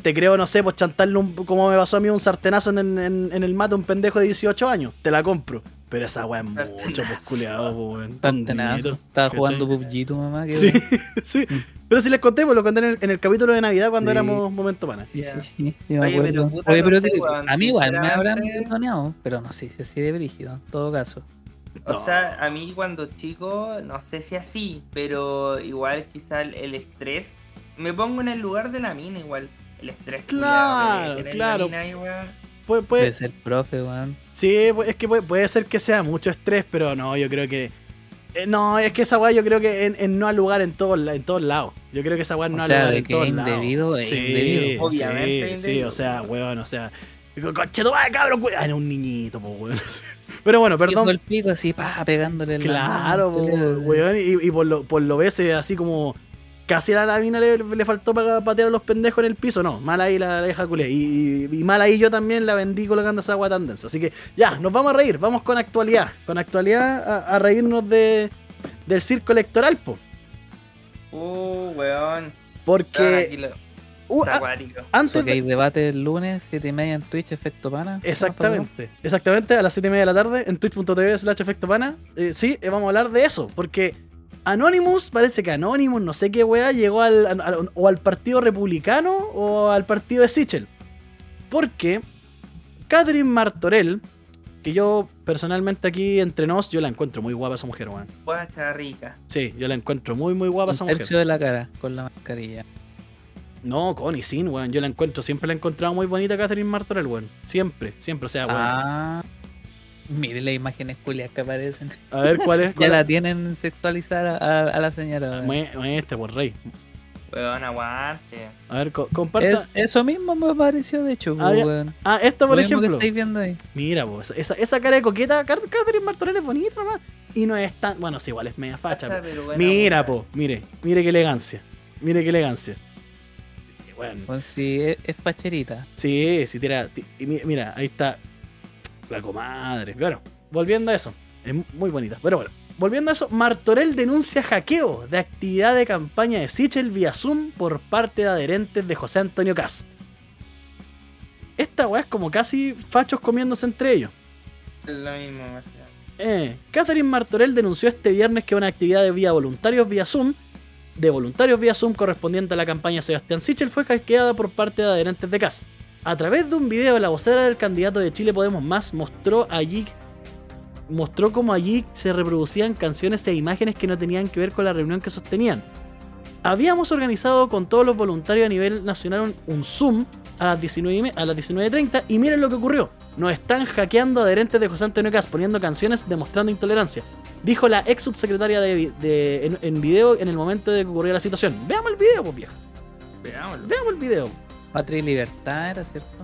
te creo, no sé, pues chantarle un, como me pasó a mí un sartenazo en, en- en el mate a un pendejo de 18 años, te la compro. Pero esa weá es mucho, pues Sartenazo. culiado, pues weón. niñito, Estaba jugando PUBG tu mamá. que Sí, sí. Pero si les conté, pues lo conté en el, en el capítulo de Navidad cuando Sí. éramos Momento Pana. Sí, sí, sí, sí, me Oye, pero acuerdo. puta, Oye, no pero sé, que- weón, a mí igual me habrán gritoneado, pero no sé si así de brígido, en todo caso. O No. sea, a mí cuando chico, no sé si así, pero igual quizá el, el estrés. Me pongo en el lugar de la mina igual. El estrés. Claro, que tiene la claro. ahí, weón. Puede, Puede puede, ser profe, weón. Sí, es que puede, puede ser que sea mucho estrés, pero no, yo creo que. eh, no, es que esa weá yo creo que en, en no al lugar en todos la- en todos lados. Yo creo que esa weá no al sea, lugar de en que todos es lados. indebido, es sí, indebido. Obviamente Sí, es sí, indebido. o sea, weón, o sea. Conche tu madre, cabrón, weón. Ah, era un niñito, pues, weón. Pero bueno, Perdón. perdón. el pico así, pa, pegándole en la Claro, mano, po, weón, y, y por, lo, por lo veces así como casi a la mina le, le faltó para patear a los pendejos en el piso, no, mal ahí la, la deja culé. Y, y- y mal ahí yo también la vendí colocando esa agua tan densa. Así que ya, nos vamos a reír, vamos con actualidad, con actualidad a, a reírnos de, del circo electoral, po. Uh, weón. Porque Tranquilo. uh, a- antes debate el lunes, 7 y media en Twitch, efecto pana. Exactamente, exactamente, a las 7 y media de la tarde en twitch.tv slash efecto pana. Eh, sí, eh, vamos a hablar de eso, porque Anonymous, parece que Anonymous, no sé qué weá, llegó al, al- o al partido republicano o al partido de Sichel. Porque Catherine Martorell, que yo personalmente aquí entre nos, yo la encuentro muy guapa esa mujer, weón. Guacha rica. Sí, yo la encuentro muy, muy guapa esa Un tercio mujer. de la cara con la mascarilla. No, con y sin, weón. Yo la encuentro, siempre la he encontrado muy bonita Catherine Martorell, weón. Siempre, siempre, o sea, weón. Ah, mire las imágenes culias que aparecen. A ver, ¿cuál es? Ya cuál la tienen sexualizada a, a la señora. Muestre, por rey. Weón, aguante. A ver, co- comparta. Es- eso mismo me pareció, de hecho, Ah, weón. Ah, esta, por Lo mismo que ejemplo. estáis viendo ahí. Mira, pues, esa, esa cara de coqueta, Catherine Martorell es bonita nomás. Y no es tan. Bueno, sí, igual es media facha. Pero buena Mira, po, mire, mire qué elegancia. Mire qué elegancia. Bueno, Pues sí, es, es facherita. sí, sí, tira. ti- y mi- mira, ahí está la comadre. Claro, volviendo a eso. Es muy bonita. Pero bueno, volviendo a eso, Martorell denuncia hackeo de actividad de campaña de Sichel vía Zoom por parte de adherentes de José Antonio Cast. Esta weá es como casi fachos comiéndose entre ellos. Es lo mismo. Eh, Catherine Martorell denunció este viernes que una actividad de vía voluntarios vía Zoom, de voluntarios vía Zoom correspondiente a la campaña Sebastián Sichel, fue hackeada por parte de adherentes de CAS. A través de un video, la vocera del candidato de Chile Podemos Más mostró allí mostró cómo allí se reproducían canciones e imágenes que no tenían que ver con la reunión que sostenían. Habíamos organizado con todos los voluntarios a nivel nacional un, Zoom a las 19 y me- a las 19.30 y miren lo que ocurrió. Nos están hackeando adherentes de José Antonio Cas poniendo canciones demostrando intolerancia. Dijo la ex subsecretaria de, en, en video en el momento de que ocurrió la situación. Veamos el video, pues vieja. Veámoslo. Veamos el video. Patria y libertad era, ¿cierto?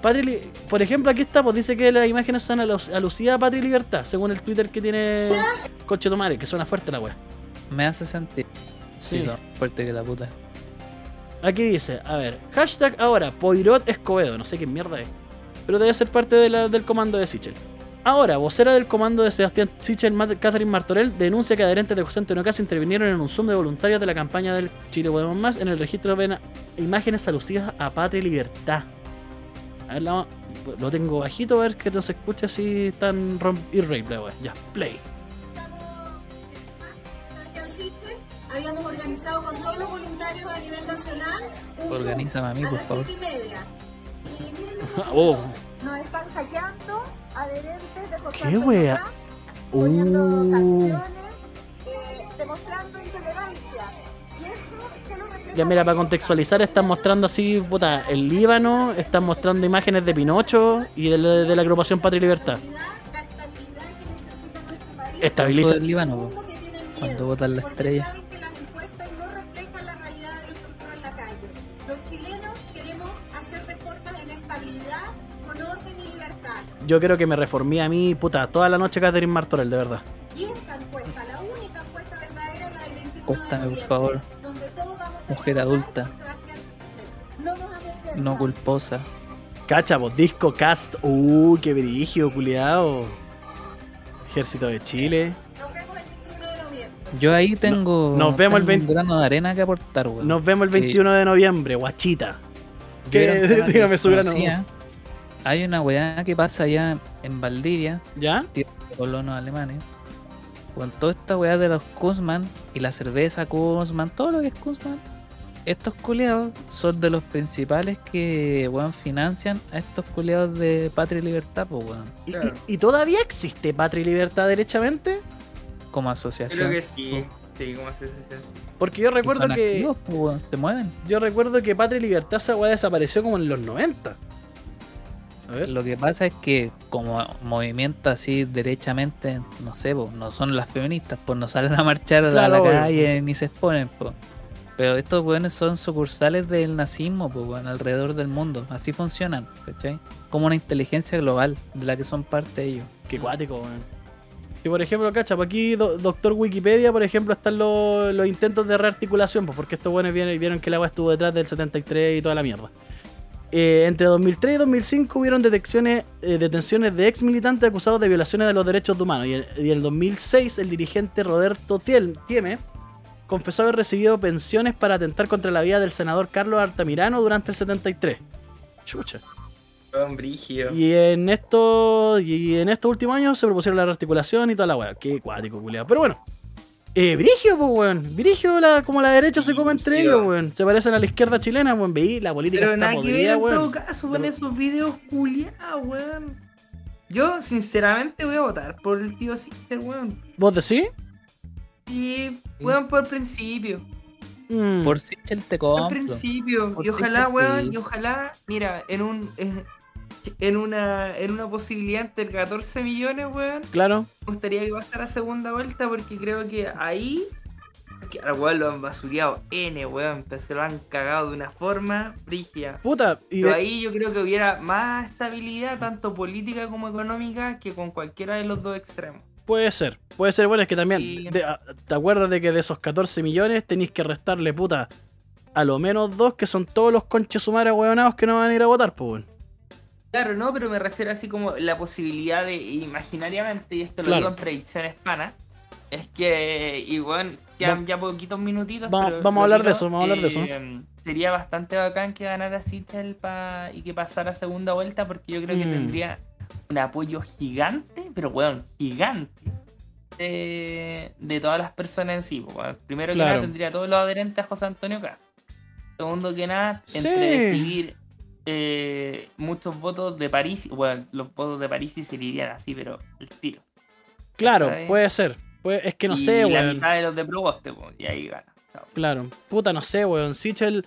Patria por ejemplo, aquí está, pues dice que las imágenes son alus- alusivas a Patria y Libertad, según el Twitter que tiene Coche Tomare, que suena fuerte la wea. Me hace sentir. Sí. Sí, son fuerte que la puta. Aquí dice, a ver, hashtag ahora, Poirot Escobedo, no sé qué mierda es. Pero debe ser parte de la- del comando de Sichel. Ahora, vocera del comando de Sebastián Sichel, Catherine Martorell, denuncia que adherentes de José Antonio Casa intervinieron en un Zoom de voluntarios de la campaña del Chile Podemos Más. En el registro a- imágenes alusivas a patria y libertad. A ver, la- lo tengo bajito, a ver que no se escucha si tan rom y play, Ya, play. Habíamos organizado con todos los voluntarios a nivel nacional un Zoom Organízame a mí, por favor. y media. Y miren lo que Oh. Nos están hackeando adherentes de José ¿Qué wea? Poniendo Uh. canciones, eh, demostrando intolerancia. Y eso que lo refleja Ya mira, para contextualizar están mostrando así, puta, el Líbano, están mostrando imágenes de Pinocho y de, la- de la agrupación Patria y Libertad. la estabilidad que necesita nuestro país. Estabiliza. Del Líbano, cuando botan la estrella. Yo creo que me reformé a mí, puta, toda la noche Catherine Martorell, de verdad. Y esa encuesta, la única encuesta verdadera, es la del 21 Cóstame, de por favor. donde todos vamos a Mujer adulta. No nos. No culposa. Cacha, pues, disco cast, uh, qué brillo, culiao. Ejército de Chile. Nos vemos el 21 de noviembre. Yo ahí tengo, nos vemos el tengo 20 un grano de arena que aportar, weón. Nos vemos el Sí. 21 de noviembre, guachita. Que Dígame su grano. Hay una weá que pasa allá en Valdivia, ¿Ya? colonos alemanes, con toda esta weá de los Kuzman y la cerveza Kuzman, todo lo que es Kuzman. Estos culeados son de los principales que weón, financian a estos culeados de Patria y Libertad, pues weón, ¿Y, Claro. y- y todavía existe Patria y Libertad derechamente? como asociación. Creo que sí. Sí, como asociación. Porque yo recuerdo que. activos, pues, weón, se mueven. Yo recuerdo que Patria y Libertad esa weá desapareció como en los 90. Lo que pasa es que como movimiento así derechamente, no sé, po, no son las feministas, pues no salen a marchar a la obvio. calle ni se exponen, pues. Pero estos weones son sucursales del nazismo, pues, alrededor del mundo. Así funcionan, ¿cachai? Como una inteligencia global de la que son parte ellos. Qué cuático, weón. Si por ejemplo, cacha, aquí, do- doctor Wikipedia, por ejemplo, están los, los intentos de rearticulación, pues porque estos buenos vieron, vieron que el agua estuvo detrás del 73 y toda la mierda. Eh, entre 2003 y 2005 hubieron detecciones, eh, detenciones de ex militantes acusados de violaciones de los derechos humanos. Y en, y en el 2006 el dirigente Roberto Tiel- Tieme confesó haber recibido pensiones para atentar contra la vida del senador Carlos Altamirano durante el 73. Chucha. Y en estos y en estos últimos años se propusieron la rearticulación y toda la weá. Qué cuático, culiado. Pero bueno. Eh, Brigio, pues, weón. Brigio, la, como la derecha se come entre Brígido. ellos, weón. Se parecen a la izquierda chilena, weón. Veí, la política Pero está podrida, en todo weón. caso con Pero- esos videos culiados, weón. Yo, sinceramente, voy a votar por el tío Sister, weón. ¿Vos decís? Y, weón, por principio. Mm, Por Sichel te Por compro. principio. Por Y ojalá, Sister, weón, sí. y ojalá, mira, en un. En, en una, en una posibilidad entre 14 millones, weón, claro. me gustaría que pasara segunda vuelta porque creo que ahí. Que al weón lo han basureado N, weón, pero se lo han cagado de una forma brígida. Puta, y Pero de- ahí yo creo que hubiera más estabilidad, tanto política como económica, que con cualquiera de los dos extremos. puede ser. Puede ser, bueno, es que también. Sí. de- a- ¿Te acuerdas de que de esos 14 millones tenéis que restarle, puta, a lo menos dos que son todos los conches sumares weonados que no van a ir a votar, pues, weón? Claro, no, pero me refiero así como la posibilidad de, imaginariamente, y esto lo digo en predicciones panas, Es que, igual, quedan ya poquitos minutitos. Va- pero vamos a hablar de eso, vamos a hablar de eso. eh, Sería bastante bacán que ganara Sichel pa- y que pasara segunda vuelta porque yo creo que Mm. tendría un apoyo gigante, pero weón, gigante. De, de todas las personas en sí. pues. Primero que nada tendría todos los adherentes a José Antonio Castro. Segundo que nada, entre Sí. decidir eh, muchos votos de París, bueno, los votos de París sí se irían así, pero el tiro. Claro, puede ser. Puede- es que no Y sé, la weón. mitad de los de Proboste, pues, y ahí gana. Chao. Claro. Puta, no sé, weón. Sichel.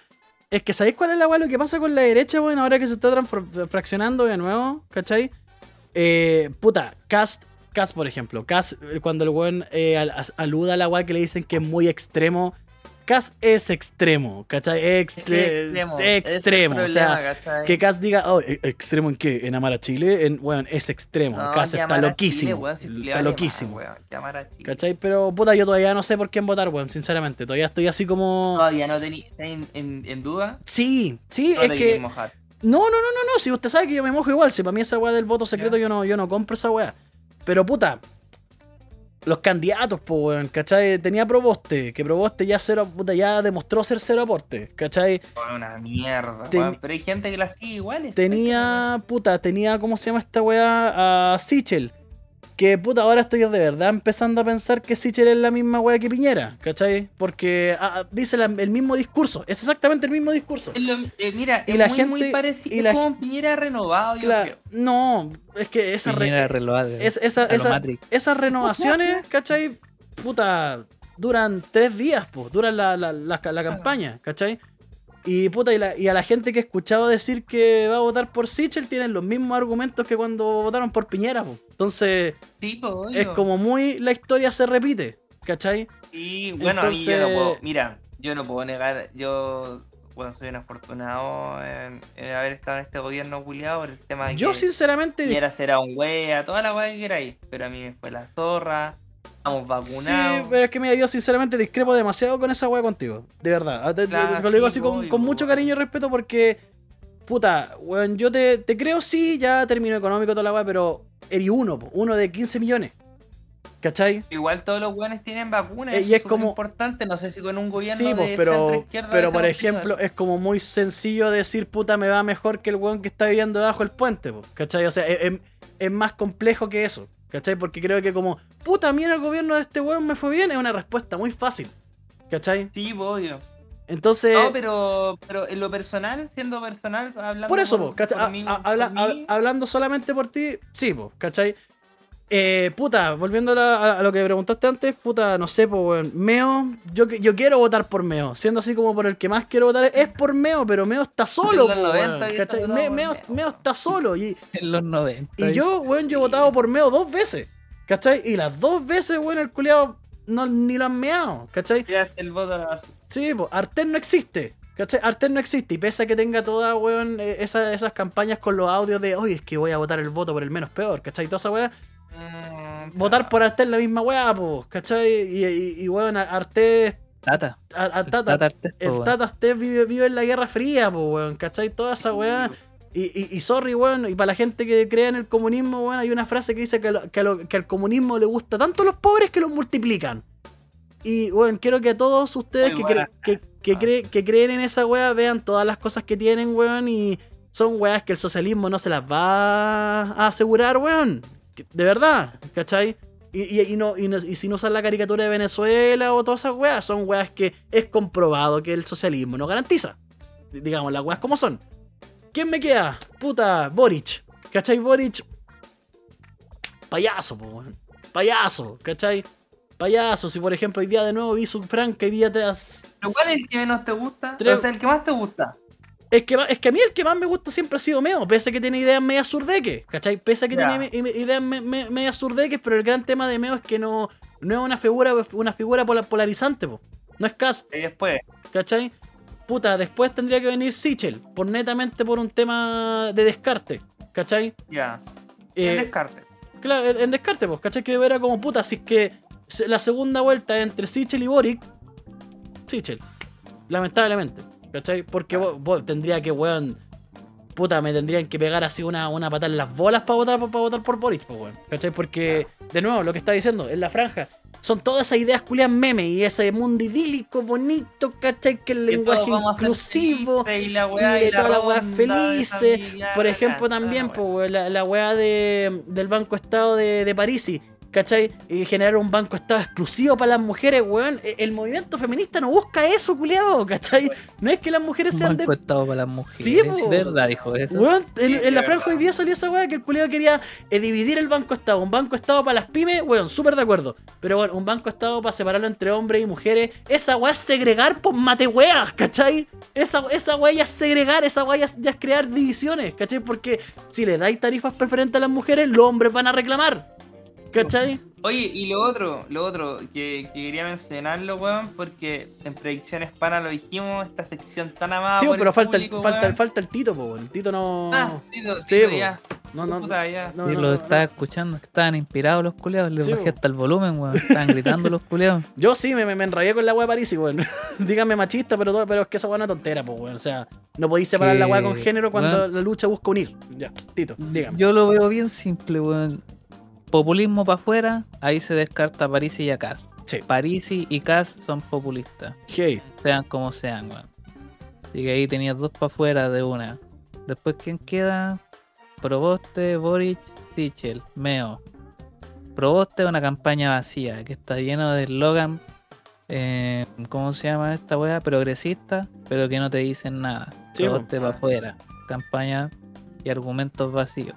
Es que ¿sabéis cuál es la weá? Lo que pasa con la derecha, weón, ahora que se está fraccionando de nuevo, ¿cachai? Eh, puta, Cast, Cast, por ejemplo. Cast, eh, cuando el weón eh, al- aluda a la weá que le dicen que es muy extremo. Cast es extremo, ¿cachai? Es que Extre- extremo, es extremo. o sea, problema, ¿cachai? que Cast diga, oh, ¿e- ¿extremo en qué? ¿En amar a Chile? En, weón, es extremo. No, que está loquísimo. Chile, weón, si le está loquísimo. weón, a Chile. ¿Cachai? Pero puta, yo todavía no sé por quién votar, weón, sinceramente. Todavía estoy así como. Todavía no ¿estás en, en, en duda. Sí, sí, No es que. mojar. No, no, no, no, no. Si usted sabe que yo me mojo igual. Si para mí esa weá del voto secreto yo no, yo no compro esa weá. Pero puta. Los candidatos, pues, weón, ¿cachai? Tenía Proboste, que Proboste ya cero, puta, ya demostró ser cero aporte, ¿cachai? Una mierda, Ten- weón, Pero hay gente que la sigue igual. Tenía, puta, tenía, ¿cómo se llama esta weá? A Sichel. Que puta, ahora estoy de verdad empezando a pensar que Sichel es la misma weá que Piñera, ¿cachai? Porque ah, ah, dice la- el mismo discurso, es exactamente el mismo discurso. Lo- eh, mira, Y es la muy, gente- muy parecido. y es la como Piñera renovado, yo creo. no, es que esa, re- Piñera es- esa- esa- Matrix. esas renovaciones, ¿cachai? Puta, duran tres días, pues, duran la, la, la- la campaña, ¿cachai? Y puta, y, la- y a la gente que he escuchado decir que va a votar por Sichel tienen los mismos argumentos que cuando votaron por Piñera, pues. Entonces, Sí, es como muy, la historia se repite, ¿cachai? Y bueno, a mí yo no Entonces- puedo. Mira, yo no puedo negar. Yo, bueno, soy un afortunado en, en haber estado en este gobierno culiado por el tema de Yo que sinceramente... Piñera será un wea, toda la wea que queráis. Pero a mí me fue la zorra. Estamos vacunados. Sí, pero es que mira, yo sinceramente discrepo demasiado con esa weá contigo. De verdad. Ah, Te, te- Claro, te lo digo sí, así con, mucho cariño y respeto porque. Puta, weón, yo te, te creo sí, ya término económico toda la weá, pero eres uno, uno de 15 millones. ¿Cachai? Igual todos los weones tienen vacunas. Eh, y es como- importante. No sé si con un gobierno Sí, de pues, centro pero, izquierda. pero por ejemplo, es como muy sencillo decir, puta, me va mejor que el weón que está viviendo debajo del puente, po, ¿cachai? O sea, es, es- es más complejo que eso, ¿cachai? Porque creo que como, puta, a mí en el gobierno de este weón me fue bien, es una respuesta muy fácil, ¿cachai? Sí, obvio. Entonces... No, pero, pero en lo personal, siendo personal, hablando Por eso, por, po, ¿cachai? por A- mí- a- habla- hab- hablando solamente por ti, sí, po, ¿cachai? Eh, puta, volviendo a, lo que preguntaste antes, puta, no sé, pues, weón. Meo, yo, que- yo quiero votar por Meo, siendo así como por el que más quiero votar, es por Meo, pero Meo está solo, En po, los weón, 90 hubiese ¿cachai? votado Me- por Meo, Meo. Meo está solo y, En los 90. y yo, weón, yo he votado por Meo dos veces, ¿cachai? Y las dos veces, weón, el culiado no, ni lo han meado, ¿cachai? el voto la. Sí, pues Artel no existe. ¿Cachai? Artel no existe. Y pese a que tenga toda, weón, eh, esa- esas campañas con los audios de, oye, es que voy a votar el voto por el menos peor, ¿cachai? Toda esa weá. Mm, Votar por Artel la misma weá, pues, ¿cachai? Y, y, y, weón, Artel, Tata. Ar- Ar- El Tata, Tata Artés, po, el. Tata vive, vive en la Guerra Fría, pues, weón, ¿cachai? Toda esa weá. Y, y, y sorry, weón, y para la gente que cree en el comunismo, weón, hay una frase que dice que, lo- que, lo- que al comunismo le gusta tanto a los pobres que los multiplican. Y, weón, quiero que a todos ustedes que, cre- que, que, cre- que creen en esa weá vean todas las cosas que tienen, weón, y son weas que el socialismo no se las va a asegurar, weón. De verdad, ¿cachai? Y, y, y no, y, no- y si no usan la caricatura de Venezuela o todas esas weas, son weas que es comprobado que el socialismo no garantiza. Digamos, las weas como son. ¿Quién me queda? Puta, Boric. ¿Cachai? Boric. Payaso, po, weón. Payaso, ¿cachai? Payaso. Si por ejemplo hoy día de nuevo vi su franca y tras. ¿Pero ¿Cuál es el que menos te gusta? Tres- O sea, el que más te gusta. Es que, es que a mí el que más me gusta siempre ha sido Meo, pese a que tiene ideas medias surdeques, ¿cachai? Pese a que tiene ideas me- me- medias surdeques, pero el gran tema de Meo es que no, no es una figura, una figura pola- polarizante, po. No es cast, Y después, ¿cachai? Puta, después tendría que venir Sichel, por netamente por un tema de descarte, ¿cachai? ya. Eh, el descarte. Claro, en en descarte, pues, ¿cachai? Que era como puta, si es que la segunda vuelta entre Sichel y Boric, Sichel, lamentablemente, ¿cachai? Porque vos tendría que, weón, puta, me tendrían que pegar así una, una patada en las bolas para votar, para votar por Boric, pues, weón, ¿cachai? Porque, de nuevo, lo que está diciendo, en la franja, son todas esas ideas culias meme y ese mundo idílico, bonito, ¿cachai? Que el Que lenguaje inclusivo. y la weá y la todas las weas ronda de felices. Por ejemplo, toda la también weá. po, weón, la, la weá de, del Banco Estado de, de París, ¿cachai? Y generar un Banco Estado exclusivo para las mujeres, weón. E- El movimiento feminista no busca eso, culiado, ¿cachai? No es que las mujeres Un sean de banco estado para las mujeres. Sí, po. de verdad dijo eso. Weón, en, Sí, en la de franja hoy día salió esa weá que el culiado quería eh, dividir el banco estado. Un banco estado para las pymes, weón, súper de acuerdo. Pero bueno, un banco estado para separarlo entre hombres y mujeres. Esa weá es segregar por mate weas, ¿cachai? Esa, esa weá ya es segregar, esa weá ya es crear divisiones, ¿cachai? Porque si le dais tarifas preferentes a las mujeres, los hombres van a reclamar. ¿Cachai? Oye, y lo otro, lo otro, que, que quería mencionarlo, weón, porque en Predicciones Pana lo dijimos, esta sección tan amada sí, por pero el falta, el, falta, el Tito, po, weón. El Tito no. Ah, Tito, Sí, Tito, po. ya. no, no, Puta, ya. no, Yo no, lo no. estaba escuchando, estaban inspirados los culeados, les Sí, bajé po. hasta el volumen, weón. Estaban gritando los culeados. Yo sí, me, me, me enrayé con la weá de París, weón. Dígame machista, pero, todo- pero es que esa weá es una tontera, pues, weón. O sea, no podéis separar Que, la weá con género cuando weón. la lucha busca unir. Ya, Tito, dígame. Yo lo veo bien simple, weón. Populismo para afuera, ahí se descarta Parisi y Acas. Sí. Parisi y Cas son populistas, Hey, sean como sean, weón. Así que ahí tenías dos para afuera de una. Después, ¿quién queda? Proboste, Boric, Tichel, Meo. Proboste es una campaña vacía, que está lleno de eslogan, eh, ¿cómo se llama esta weá? Progresista, pero que no te dicen nada. Sí, Proboste para afuera. Campaña y argumentos vacíos.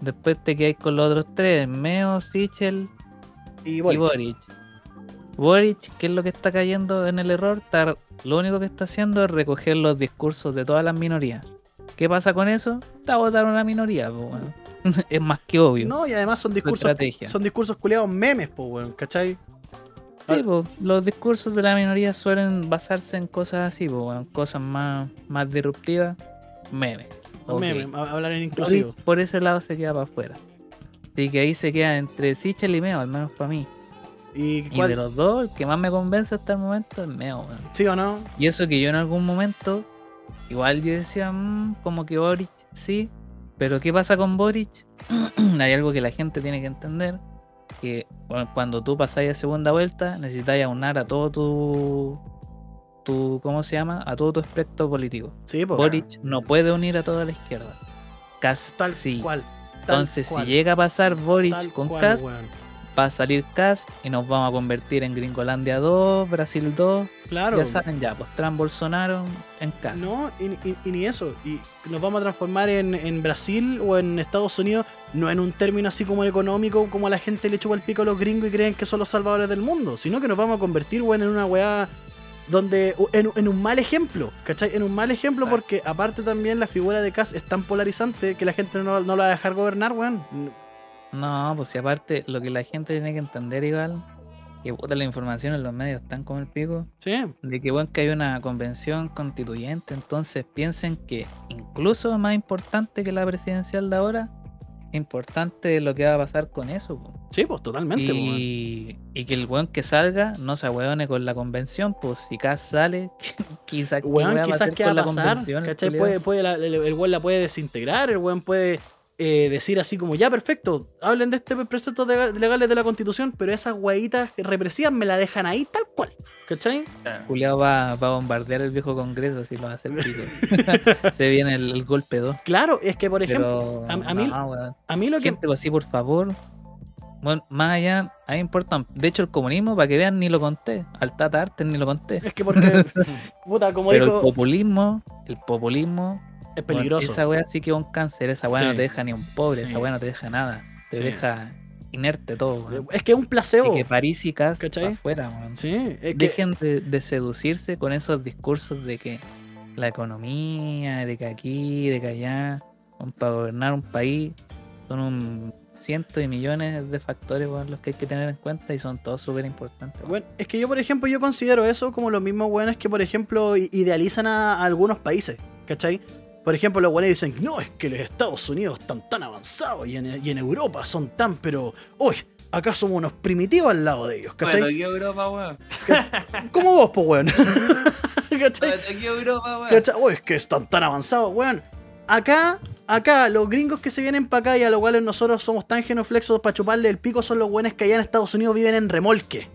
Después te quedáis con los otros tres, Meo, Sichel y y Boric. Boric. Boric, ¿qué es lo que está cayendo en el error? Está- lo único que está haciendo es recoger los discursos de todas las minorías. ¿Qué pasa con eso? Está a votar una minoría, po, weón. es más que obvio. No, y además son discursos, son discursos culiados memes, pues, weón, ¿cachai? Sí, po, los discursos de la minoría suelen basarse en cosas así, po, weón, cosas más, más disruptivas, memes. Hablar en inclusivo. por ese lado se queda para afuera. Así que ahí se queda entre Sichel y Meo, al menos para mí. ¿Y Y de los dos, el que más me convence hasta el momento es Meo, weón. ¿Sí o no? Y eso que yo en algún momento, igual yo decía, "Mm, como que Boric sí, pero ¿qué pasa con Boric? Hay algo que la gente tiene que entender, que bueno, cuando tú pasáis a segunda vuelta, necesitáis aunar a todo tu, tu, ¿cómo se llama? A todo tu espectro político. Sí, pues. Boric no puede unir a toda la izquierda. Cast Tal sí. cual. tal Entonces, cual, si llega a pasar Boric tal con cual, Cast, weón. va a salir Cast y nos vamos a convertir en Gringolandia 2, Brasil 2, Claro. ya saben, ya, pues Trump Bolsonaro en casa. No, y, y- y ni eso. Y nos vamos a transformar en, en Brasil o en Estados Unidos, no en un término así como económico, como a la gente le chupa el pico a los gringos y creen que son los salvadores del mundo, sino que nos vamos a convertir, weón, en una weá donde. En, en un mal ejemplo, ¿cachai? En un mal ejemplo Exacto. porque aparte también la figura de Cass es tan polarizante que la gente no, no la va a dejar gobernar, weón. No, pues si aparte lo que la gente tiene que entender igual, que puta la información en los medios están como el pico, Sí, de que bueno que hay una convención constituyente, entonces piensen que incluso más importante que la presidencial de ahora, importante lo que va a pasar con eso. po. sí, pues totalmente. Y, y que el weón que salga no se ahueone con la convención, pues si Cas sale, quizás quizás qué va a pasar, ¿cachai? Puede, puede la- el, el weón la puede desintegrar, el weón puede eh, decir así como, ya, perfecto, hablen de este preceptos de- legales de la constitución, pero esas weitas represivas me la dejan ahí tal cual, ¿cachai? Juliado va, va a bombardear el viejo congreso si lo hace el pico. Se viene el, el golpe 2. Claro, es que por ejemplo, Pero, a- a mí- no, a mí lo que... gente, pues sí, por favor. Bueno, más allá, a mí me importa. De hecho, el comunismo, para que vean, ni lo conté. Al Tata Arte ni lo conté. Es que porque, puta, como Pero el populismo, el populismo, es peligroso. esa wea sí que es un cáncer. Esa wea no te deja ni un pobre, Sí. esa wea no te deja nada. Te Sí. deja inerte todo, weón. Es que es un placebo. Y que París y Cas afuera. Sí, es que... Dejen de, de seducirse con esos discursos de que la economía, de que aquí, de que allá, para gobernar un país son un cientos y millones de factores los que hay que tener en cuenta y son todos súper importantes. Bueno, es que yo, por ejemplo, yo considero eso como los mismos weones que, por ejemplo, idealizan a, a algunos países, ¿cachai? Por ejemplo, los weones dicen, no, es que los Estados Unidos están tan avanzados y en, y en Europa son tan, pero, uy, acá somos unos primitivos al lado de ellos, ¿cachai? Bueno, aquí Europa, weón. Como vos, pues, weón. ¿Cachai? Bueno, aquí Europa, weón. ¿Cachai? Uy, es que están tan avanzados, weón. acá, acá, los gringos que se vienen para acá y a los cuales nosotros somos tan genuflexos para chuparle el pico son los buenos que allá en Estados Unidos viven en remolque.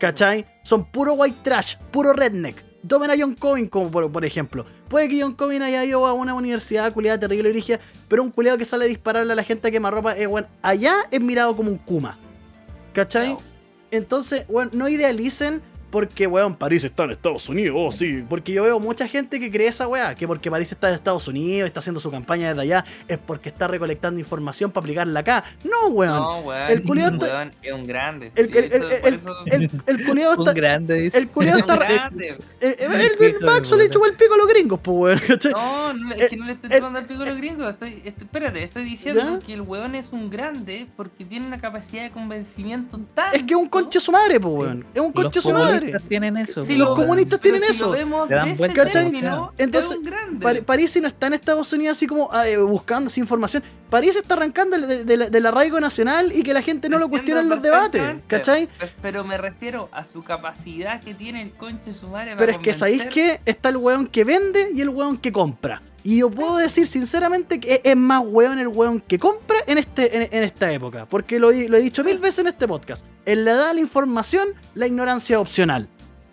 ¿Cachai? Son puro white trash, puro redneck. Tomen a John Covin como por, por ejemplo. Puede que John Covin haya ido a una universidad culiada terrible origen, pero un culiado que sale a dispararle a la gente a quemarropa, eh, bueno, allá es mirado como un kuma. ¿Cachai? Entonces, bueno, no idealicen porque, weón, París está en Estados Unidos, oh sí. Porque yo veo mucha gente que cree esa weá, que porque París está en Estados Unidos, está haciendo su campaña desde allá, es porque está recolectando información para aplicarla acá. No, weón. No, weón. El culiao está- weón, es un grande. El, el, el, el, eso- el, el culiao Un está. grande, dice. El un está. El, grande. el, el, el, Hijo de Maxo le chupó el pico a los gringos, pues, weón. No, no, es que no le estoy Eh, eh, tomando el pico a los gringos. Estoy, estoy- espérate, estoy diciendo ¿Ya? que el weón es un grande porque tiene una capacidad de convencimiento tan. Es que es un conche su madre, pues, weón. Es un conche su madre. Comunistas tienen eso. Si los comunistas tienen si lo eso. vemos ese Entonces, es un grande. Par- París no está en Estados Unidos así como ah, eh, buscando esa información. París está arrancando de- de- de- del arraigo nacional y que la gente no lo cuestiona en los debates. ¿cachai? Pe- Pero me refiero a su capacidad que tiene el conche su madre Pero para es que sabéis que está el weón que vende y el weón que compra. Y yo puedo decir sinceramente que es más weón el weón que compra en, este, en, en esta época. Porque lo, he- lo he dicho mil veces en este podcast. En la edad de la información, la ignorancia es opcional.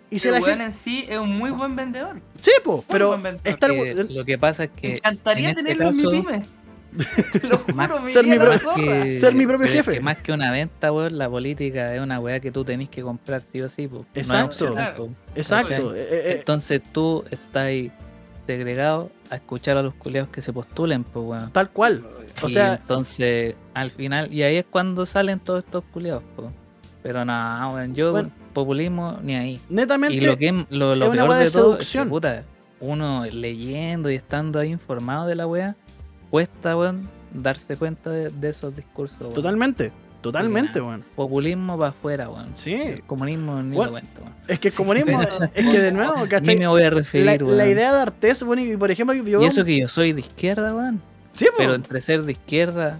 Y si el la weón gente. en sí es un muy buen vendedor. Sí, po, pero vendedor. está el lo que pasa es que. Me encantaría en este tenerlo caso- en mi pyme. Lo juro, me ser mi que- Ser mi propio pero es jefe. que más que una venta, weón, la política es una weá que tú tenés que comprar sí o sí, po. No es Exacto. Exacto. eh, eh, eh, Entonces tú estás segregado a escuchar a los culeados que se postulen, pues weón. tal cual. O Y sea, entonces, al final, y ahí es cuando salen todos estos culeados, po. Pero no, weón, yo Bueno. populismo ni ahí. netamente. Y lo que lo, lo es peor de de todo es que, puta, uno leyendo y estando ahí informado de la weá, cuesta, weón, darse cuenta de, de esos discursos. Totalmente. Totalmente, weón. Populismo para afuera, weón. Sí. El comunismo ni Bueno, lo cuento, weón. Es que el comunismo. es que de nuevo, Ni ¿cachai? me voy a La, referir, weón. la idea de Artés, bueno, y por ejemplo, yo. Y eso que yo soy de izquierda, weón. Sí. Pero entre ser de izquierda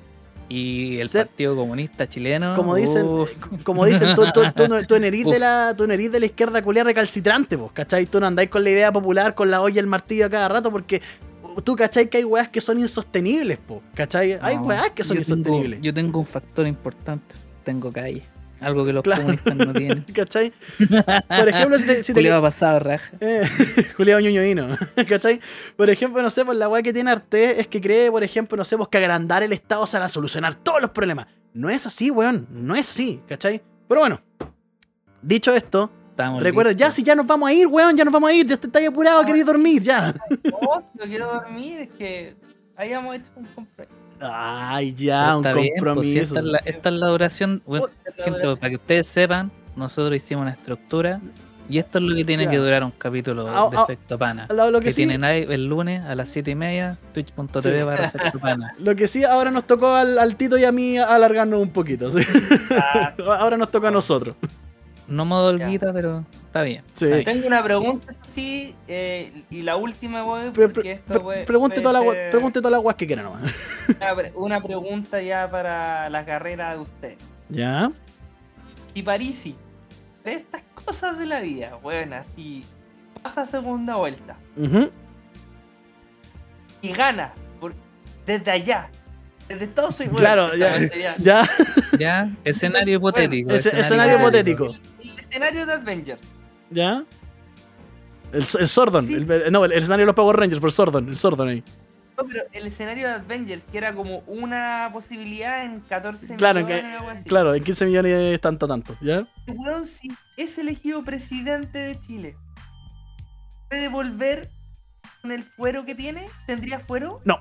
y el Ser- Partido Comunista Chileno. como dicen, uf, como dicen, tú, tú, tú, no- tú no de la, tú no de la izquierda culia recalcitrante, pues, ¿cachai? Tú no andáis con la idea popular, con la olla y el martillo a cada rato, porque tú, ¿cachai? Que hay weas que son insostenibles, pues, ¿cachai? Hay no, weas que son yo tengo- insostenibles. yo tengo un factor importante. Tengo calle. Algo que los Claro. comunistas no tienen. ¿Cachai? Por ejemplo, si te, si te- Julio ha pasado raja. Eh, Julián Ñuñoino, ¿cachai? Por ejemplo, no sé, pues la weá que tiene Arte es que cree, por ejemplo, no sé, pues que agrandar el Estado se va a solucionar todos los problemas. No es así, weón, no es así, ¿cachai? Pero bueno, dicho esto, Estamos recuerda, ya si ya nos vamos a ir, weón, ya nos vamos a ir, ya estáis apurado, queréis dormir, ya. No, si no quiero dormir, es que hayamos hecho un compromiso. Ay, ya, un pues, compromiso. esta, es la, esta es la duración. Bueno, gente, para que ustedes sepan, nosotros hicimos una estructura y esto es lo que tiene que durar un capítulo Ah, de ah, Efecto Pana. Lo, lo que que sí, tienen ahí el lunes a las 7 y media, twitch.tv Sí. para Efecto Pana. lo que sí, ahora nos tocó al, al Tito y a mí alargarnos un poquito. ¿sí? Ah, ahora nos toca a nosotros. No modo olguita, pero está bien. Sí. está bien. Tengo una pregunta, eso sí, eh, y la última, weón, Pre- porque pre- esto, pre- pregunte ser we- pregunte todas las weas que quieran nomás. Una, pre- una pregunta ya para la carrera de usted. ¿Ya? Si Parisi, de estas cosas de la vida, weón, así, pasa segunda vuelta y gana por, desde allá, desde Unidos. Claro, bueno, ya. Ya, Ya, escenario hipotético. escenario hipotético. Escenario de Avengers. ¿Ya? El, el Sordon. Sí. el- no, el, el escenario de los Power Rangers, por Sordon. El Sordon ahí. No, pero el escenario de Avengers, que era como una posibilidad en 14 Claro, millones que- o algo así. Claro, en 15 millones tanto, tanto. ¿Ya? El weón, si es elegido presidente de Chile, ¿puede volver con el fuero que tiene? ¿Tendría fuero? No,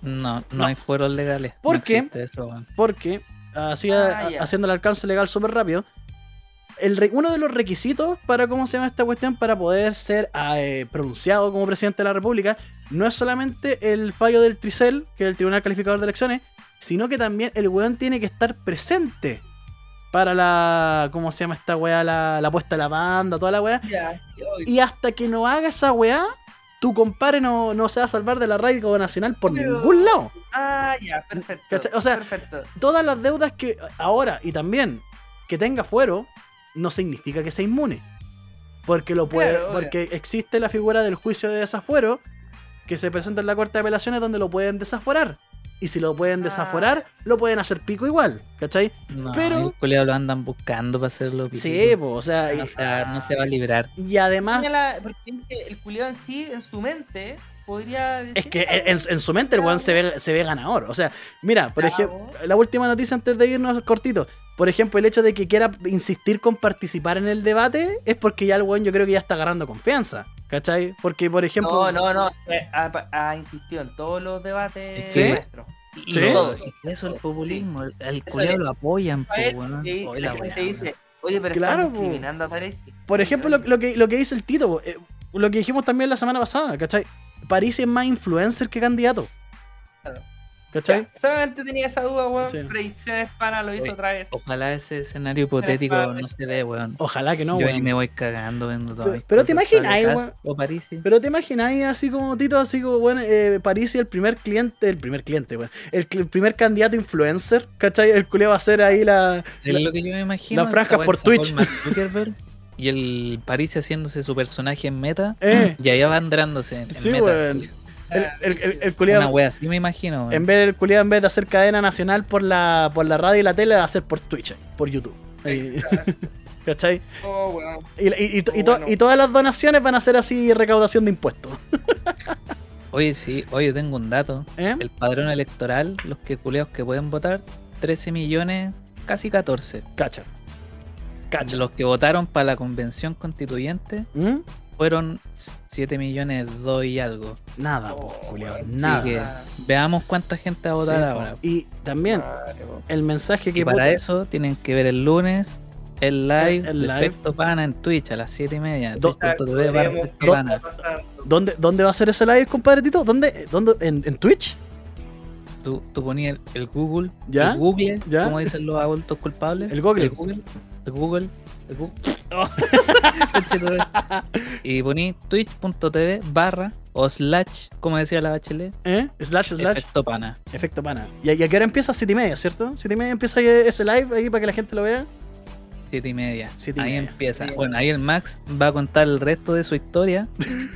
no, No. hay fueros legales. ¿Por No qué? eso. Porque, así, Ah, a- ya. haciendo el alcance legal súper rápido, el uno de los requisitos para, ¿cómo se llama esta cuestión? Para poder ser eh, pronunciado como presidente de la República, no es solamente el fallo del Tricel, que es el Tribunal Calificador de Elecciones, sino que también el weón tiene que estar presente para la, ¿cómo se llama esta weá? La, la puesta de la banda, toda la weá. Y hasta que no haga esa weá, tu compadre no, no se va a salvar de la radio nacional por Pero- ningún lado. Ah, ya, perfecto. ¿Cachai? O sea, perfecto. Todas las deudas que ahora y también que tenga fuero, no significa que sea inmune. Porque lo puede, Claro, obvio. porque existe la figura del juicio de desafuero, que se presenta en la corte de apelaciones donde lo pueden desaforar. Y si lo pueden desaforar, lo pueden hacer pico igual, ¿cachai? No, Pero- el lo andan buscando para hacerlo. Sí, po, o sea, O sea, no se va a librar. y, además... Porque el culiado en sí, en su mente, podría decir. Es que en, en su mente el weón se ve, se ve ganador. O sea, mira, por ejemplo, la última noticia antes de irnos cortito. Por ejemplo, el hecho de que quiera insistir con participar en el debate es porque ya el weón yo creo que ya está agarrando confianza. ¿Cachai? Porque, por ejemplo... No, no, no. Ha, ha insistido en todos los debates ¿Sí? nuestros. ¿Sí? Eso es el populismo. El, el lo apoyan, po, y Hoy la la gente dice, oye, pero Claro, están po. discriminando a París. Por ejemplo, lo, lo que, lo que dice el Tito, po, eh, lo que dijimos también la semana pasada, ¿cachai? París es más influencer que candidato. Claro. ¿Cachai? Solamente tenía esa duda, weón. Sí. Predicciones para lo hizo Oye, otra vez. Ojalá ese escenario hipotético no se dé, weón. Ojalá que no, Yo weón. ahí me voy cagando viendo todo. Pero- pero te imaginas, weón. O París. Pero te imaginas así como Tito, así como, bueno, eh, París y el primer cliente, el primer cliente, weón. El, primer candidato influencer, ¿cachai? El culeo va a ser ahí la. Es la- lo que yo me imagino. la franja esta weá por Twitch. y el París haciéndose su personaje en meta. Eh. Y allá banderándose en, en Sí, meta. weón. El, el, el, el Una culiao- wea así me imagino. en vez del culiao, en vez de hacer cadena nacional por la, por la radio y la tele, la va a hacer por Twitch, por YouTube. ¿Cachai? Oh, weón. Y, y- y y to- Bueno. y todas las donaciones van a ser así recaudación de impuestos. Oye, sí, oye, tengo un dato. ¿Eh? El padrón electoral, los que culeos que pueden votar, 13 millones, casi 14. Cacha. Cacha. Los que votaron para la convención constituyente ¿Mm? Fueron 7 millones 2 y algo. Nada, Oh, weón. Así Nada. que veamos cuánta gente va a votar Sí, ahora. Y también el mensaje que Y para puta- eso tienen que ver el lunes el live El- el de live. Efecto Pana en Twitch a las 7 y media. Do- Efecto Pana. ¿Dónde, ¿Dónde va a ser ese live, compadre Tito? ¿Dónde? ¿Dónde? ¿En, en Twitch? Tú, tú ponías el, el Google, ¿Ya? el Google, ¿Ya? como dicen los adultos culpables. El Google. El Google, el Google, Google. Conchetumare. y poní twitch.tv barra o slash, como decía la bachelet, ¿Eh? Slash, slash. Efecto Pana. Efecto pana. ¿Y a, y a qué hora empieza? Siete y media, ¿cierto? Siete y media empieza ahí ese live ahí para que la gente lo vea. Siete y media. Siete y ahí media. empieza. Bueno, ahí el Max va a contar el resto de su historia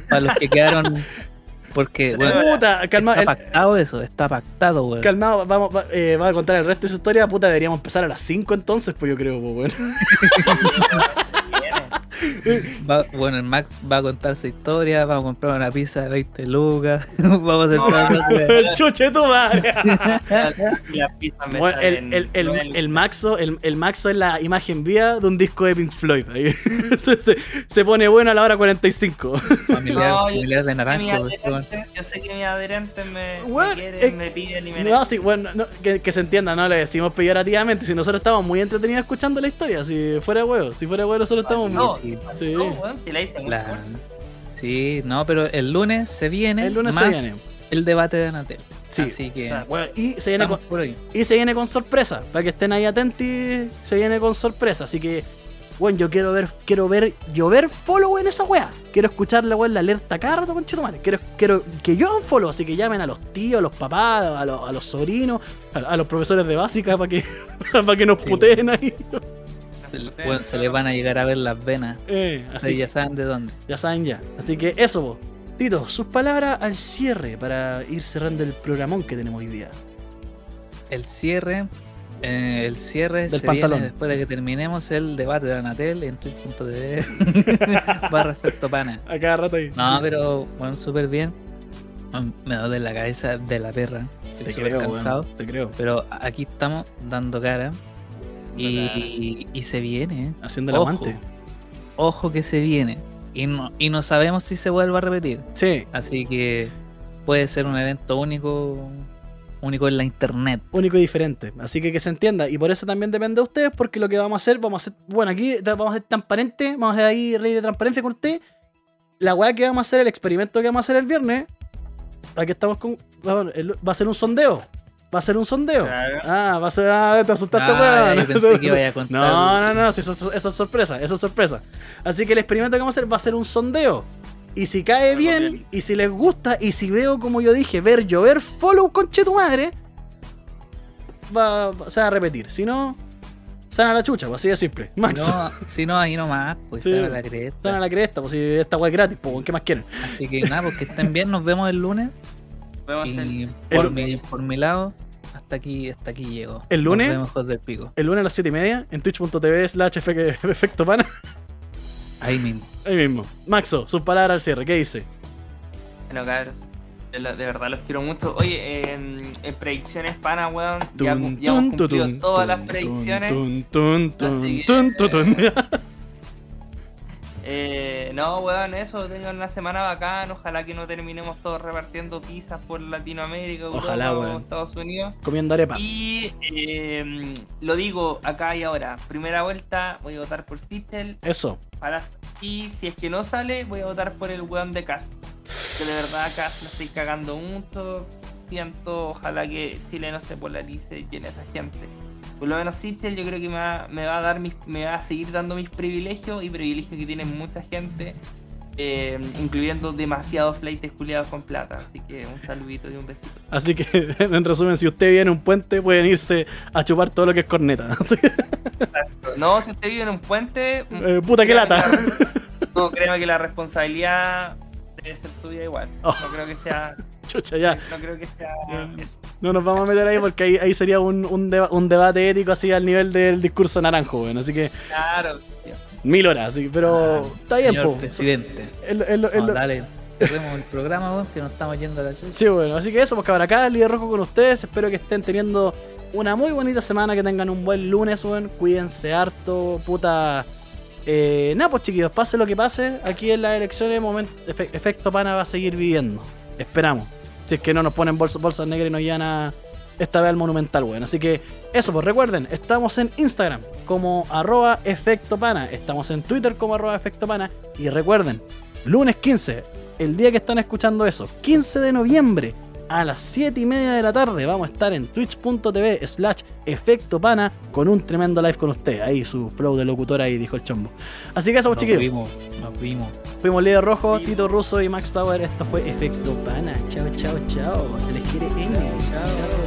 para los que quedaron. Porque, bueno, Puta, calma, está el- pactado eso, está pactado, weón. calmado, vamos, va, eh, va a contar el resto de su historia. Puta, deberíamos empezar a las 5 entonces, pues yo creo, pues bueno. Va- bueno, el Max va a contar su historia, vamos a comprar una pizza de 20 lucas, vamos a hacer el chuche tu madre. Bueno, el, el, el, el Maxo, el, el Maxo es la imagen vía de un disco de Pink Floyd. ahí. se, se- se pone bueno a la hora 45. Familiar, No, yo familiar de naranjo. Yo sé que mis adherentes me, me quieren, piden y me No, sí, bueno, no, que, que se entienda, no le decimos peyorativamente. Si nosotros estamos muy entretenidos escuchando la historia, si fuera huevo, si fuera huevo, nosotros estamos muy. Sí. no, si la hice La-. Sí, no, pero el lunes se viene El lunes se viene. el debate de Anatel. Sí. Así que. Bueno, y se viene con, estamos por ahí. y se viene con sorpresa. Para que estén ahí atentos, se viene con sorpresa. Así que, bueno, yo quiero ver, quiero ver, llover follow en esa wea. Quiero escuchar la wea en la alerta cada rato, conchetumare. Quiero, quiero que yo hagan follow, así que llamen a los tíos, a los papás, a los, a los sobrinos, a, a los profesores de básica para que, para que nos Sí. puteen ahí. Se, bueno, se les van a llegar a ver las venas. Eh, Así así ya saben de dónde. Ya saben ya. Así que eso, po. Tito, sus palabras al cierre para ir cerrando el programón que tenemos hoy día. El cierre. eh, el cierre Del se pantalón. viene después de que terminemos el debate de Anatel en twitch.tv barra efecto pana. A cada rato ahí. No, pero bueno, súper bien. Me duele la cabeza de la perra. te Estoy creo, cansado. te creo. Pero aquí estamos dando cara. Y, y se viene. ¿eh? Haciendo el Ojo. aguante. Ojo que se viene. Y no, y no sabemos si se vuelva a repetir. Sí, Así que puede ser un evento único. Único en la internet. único y diferente. Así que que se entienda. Y por eso también depende de ustedes, porque lo que vamos a hacer, vamos a hacer, bueno, aquí vamos a ser transparente, vamos a hacer ahí ley de transparencia con usted. La weá que vamos a hacer, el experimento que vamos a hacer el viernes, aquí estamos con, va a ser un sondeo. Va a ser un sondeo. Claro. Ah, va a ser, ah, te asustaste, Ah, weón. yo pensé que iba a contar. No, no, no, eso, eso- es sorpresa, eso es sorpresa. Así que el experimento que vamos a hacer va a ser un sondeo. Y si cae bien, bien. y si les gusta, y si veo, como yo dije, ver llover follow conche tu madre, va, se va a repetir. Si no, Sana la chucha, pues así de simple. Si Max. no, si no, ahí nomás, pues Sí. se va la cresta. Sana la cresta, pues si esta weá es gratis, pues ¿qué más quieren? Así que nada, porque estén bien, nos vemos el lunes. Podemos hacer- Y El- por mi, por mi lado, hasta aquí, hasta aquí llego. ¿El lunes? Del pico. El lunes a las 7 y media en twitch.tv slash efe- efecto pana. Ahí mismo. Ahí mismo. Maxo, sus palabras al cierre, ¿qué dice? Bueno, cabros. De, la- de verdad los quiero mucho. Oye, en, en predicciones pana, weón. Ya, Tun, ya hemos tun, cumplido tun, todas las predicciones. tun, tun, tun, Así que- tun, tun, tun. Eh, no, weón, eso, tengan una semana bacán. Ojalá que no terminemos todos repartiendo pizzas por Latinoamérica, Europa Ojalá, o weón. Estados Unidos. Comiendo arepa. Y eh, lo digo acá y ahora. Primera vuelta, voy a votar por Sistel. Eso. Para, y si es que no sale, voy a votar por el weón de Cas. Que de verdad Cas la estoy cagando mucho. Siento, ojalá que Chile no se polarice y llene a esa gente. Por lo menos Sistel yo creo que me va, me va a dar mis, me va a seguir dando mis privilegios y privilegios que tiene mucha gente. eh, incluyendo demasiados fleites culiados con plata. Así que un saludito y un besito. Así que, en resumen, si usted vive en un puente, pueden irse a chupar todo lo que es corneta. No, si usted vive en un puente. eh, puta que lata. la- No, créeme que la responsabilidad debe ser suya igual. Oh. No creo que sea. Chucha, ya. No creo que sea. eso. No nos vamos a meter ahí porque ahí, ahí sería un, un, deba- un debate ético así al nivel del discurso naranjo, weón. Así que Claro. tío. mil horas, así, pero está bien, Señor po. presidente. Es No, lo- dale, cerremos el programa, weón, que nos estamos yendo a la chucha. Sí, bueno, así que eso, pues cabrón, acá el líder rojo con ustedes. Espero que estén teniendo una muy bonita semana, que tengan un buen lunes, weón. Cuídense harto, puta. Eh, nada, pues chiquillos, pase lo que pase, aquí en las elecciones, momento, efe- efecto pana va a seguir viviendo. Esperamos. Si es que no nos ponen bolsas, negras y nos llevan a esta vez al monumental, weón. Así que eso, pues recuerden, estamos en Instagram como arroba efecto pana, estamos en Twitter como arroba efecto pana. Y recuerden, lunes 15, el día que están escuchando eso, 15 de noviembre, a las 7 y media de la tarde, vamos a estar en twitch.tv slash efecto pana con un tremendo live con usted. Ahí su flow de locutor ahí, dijo el chombo. Así que eso, Nos chiquillos. vimos, nos vimos. Fuimos Líder Rojo, Vimos. Tito Russo y Max Power. Esto fue Efecto Pana. Chao, chao, chao. Se les quiere. N. Chao.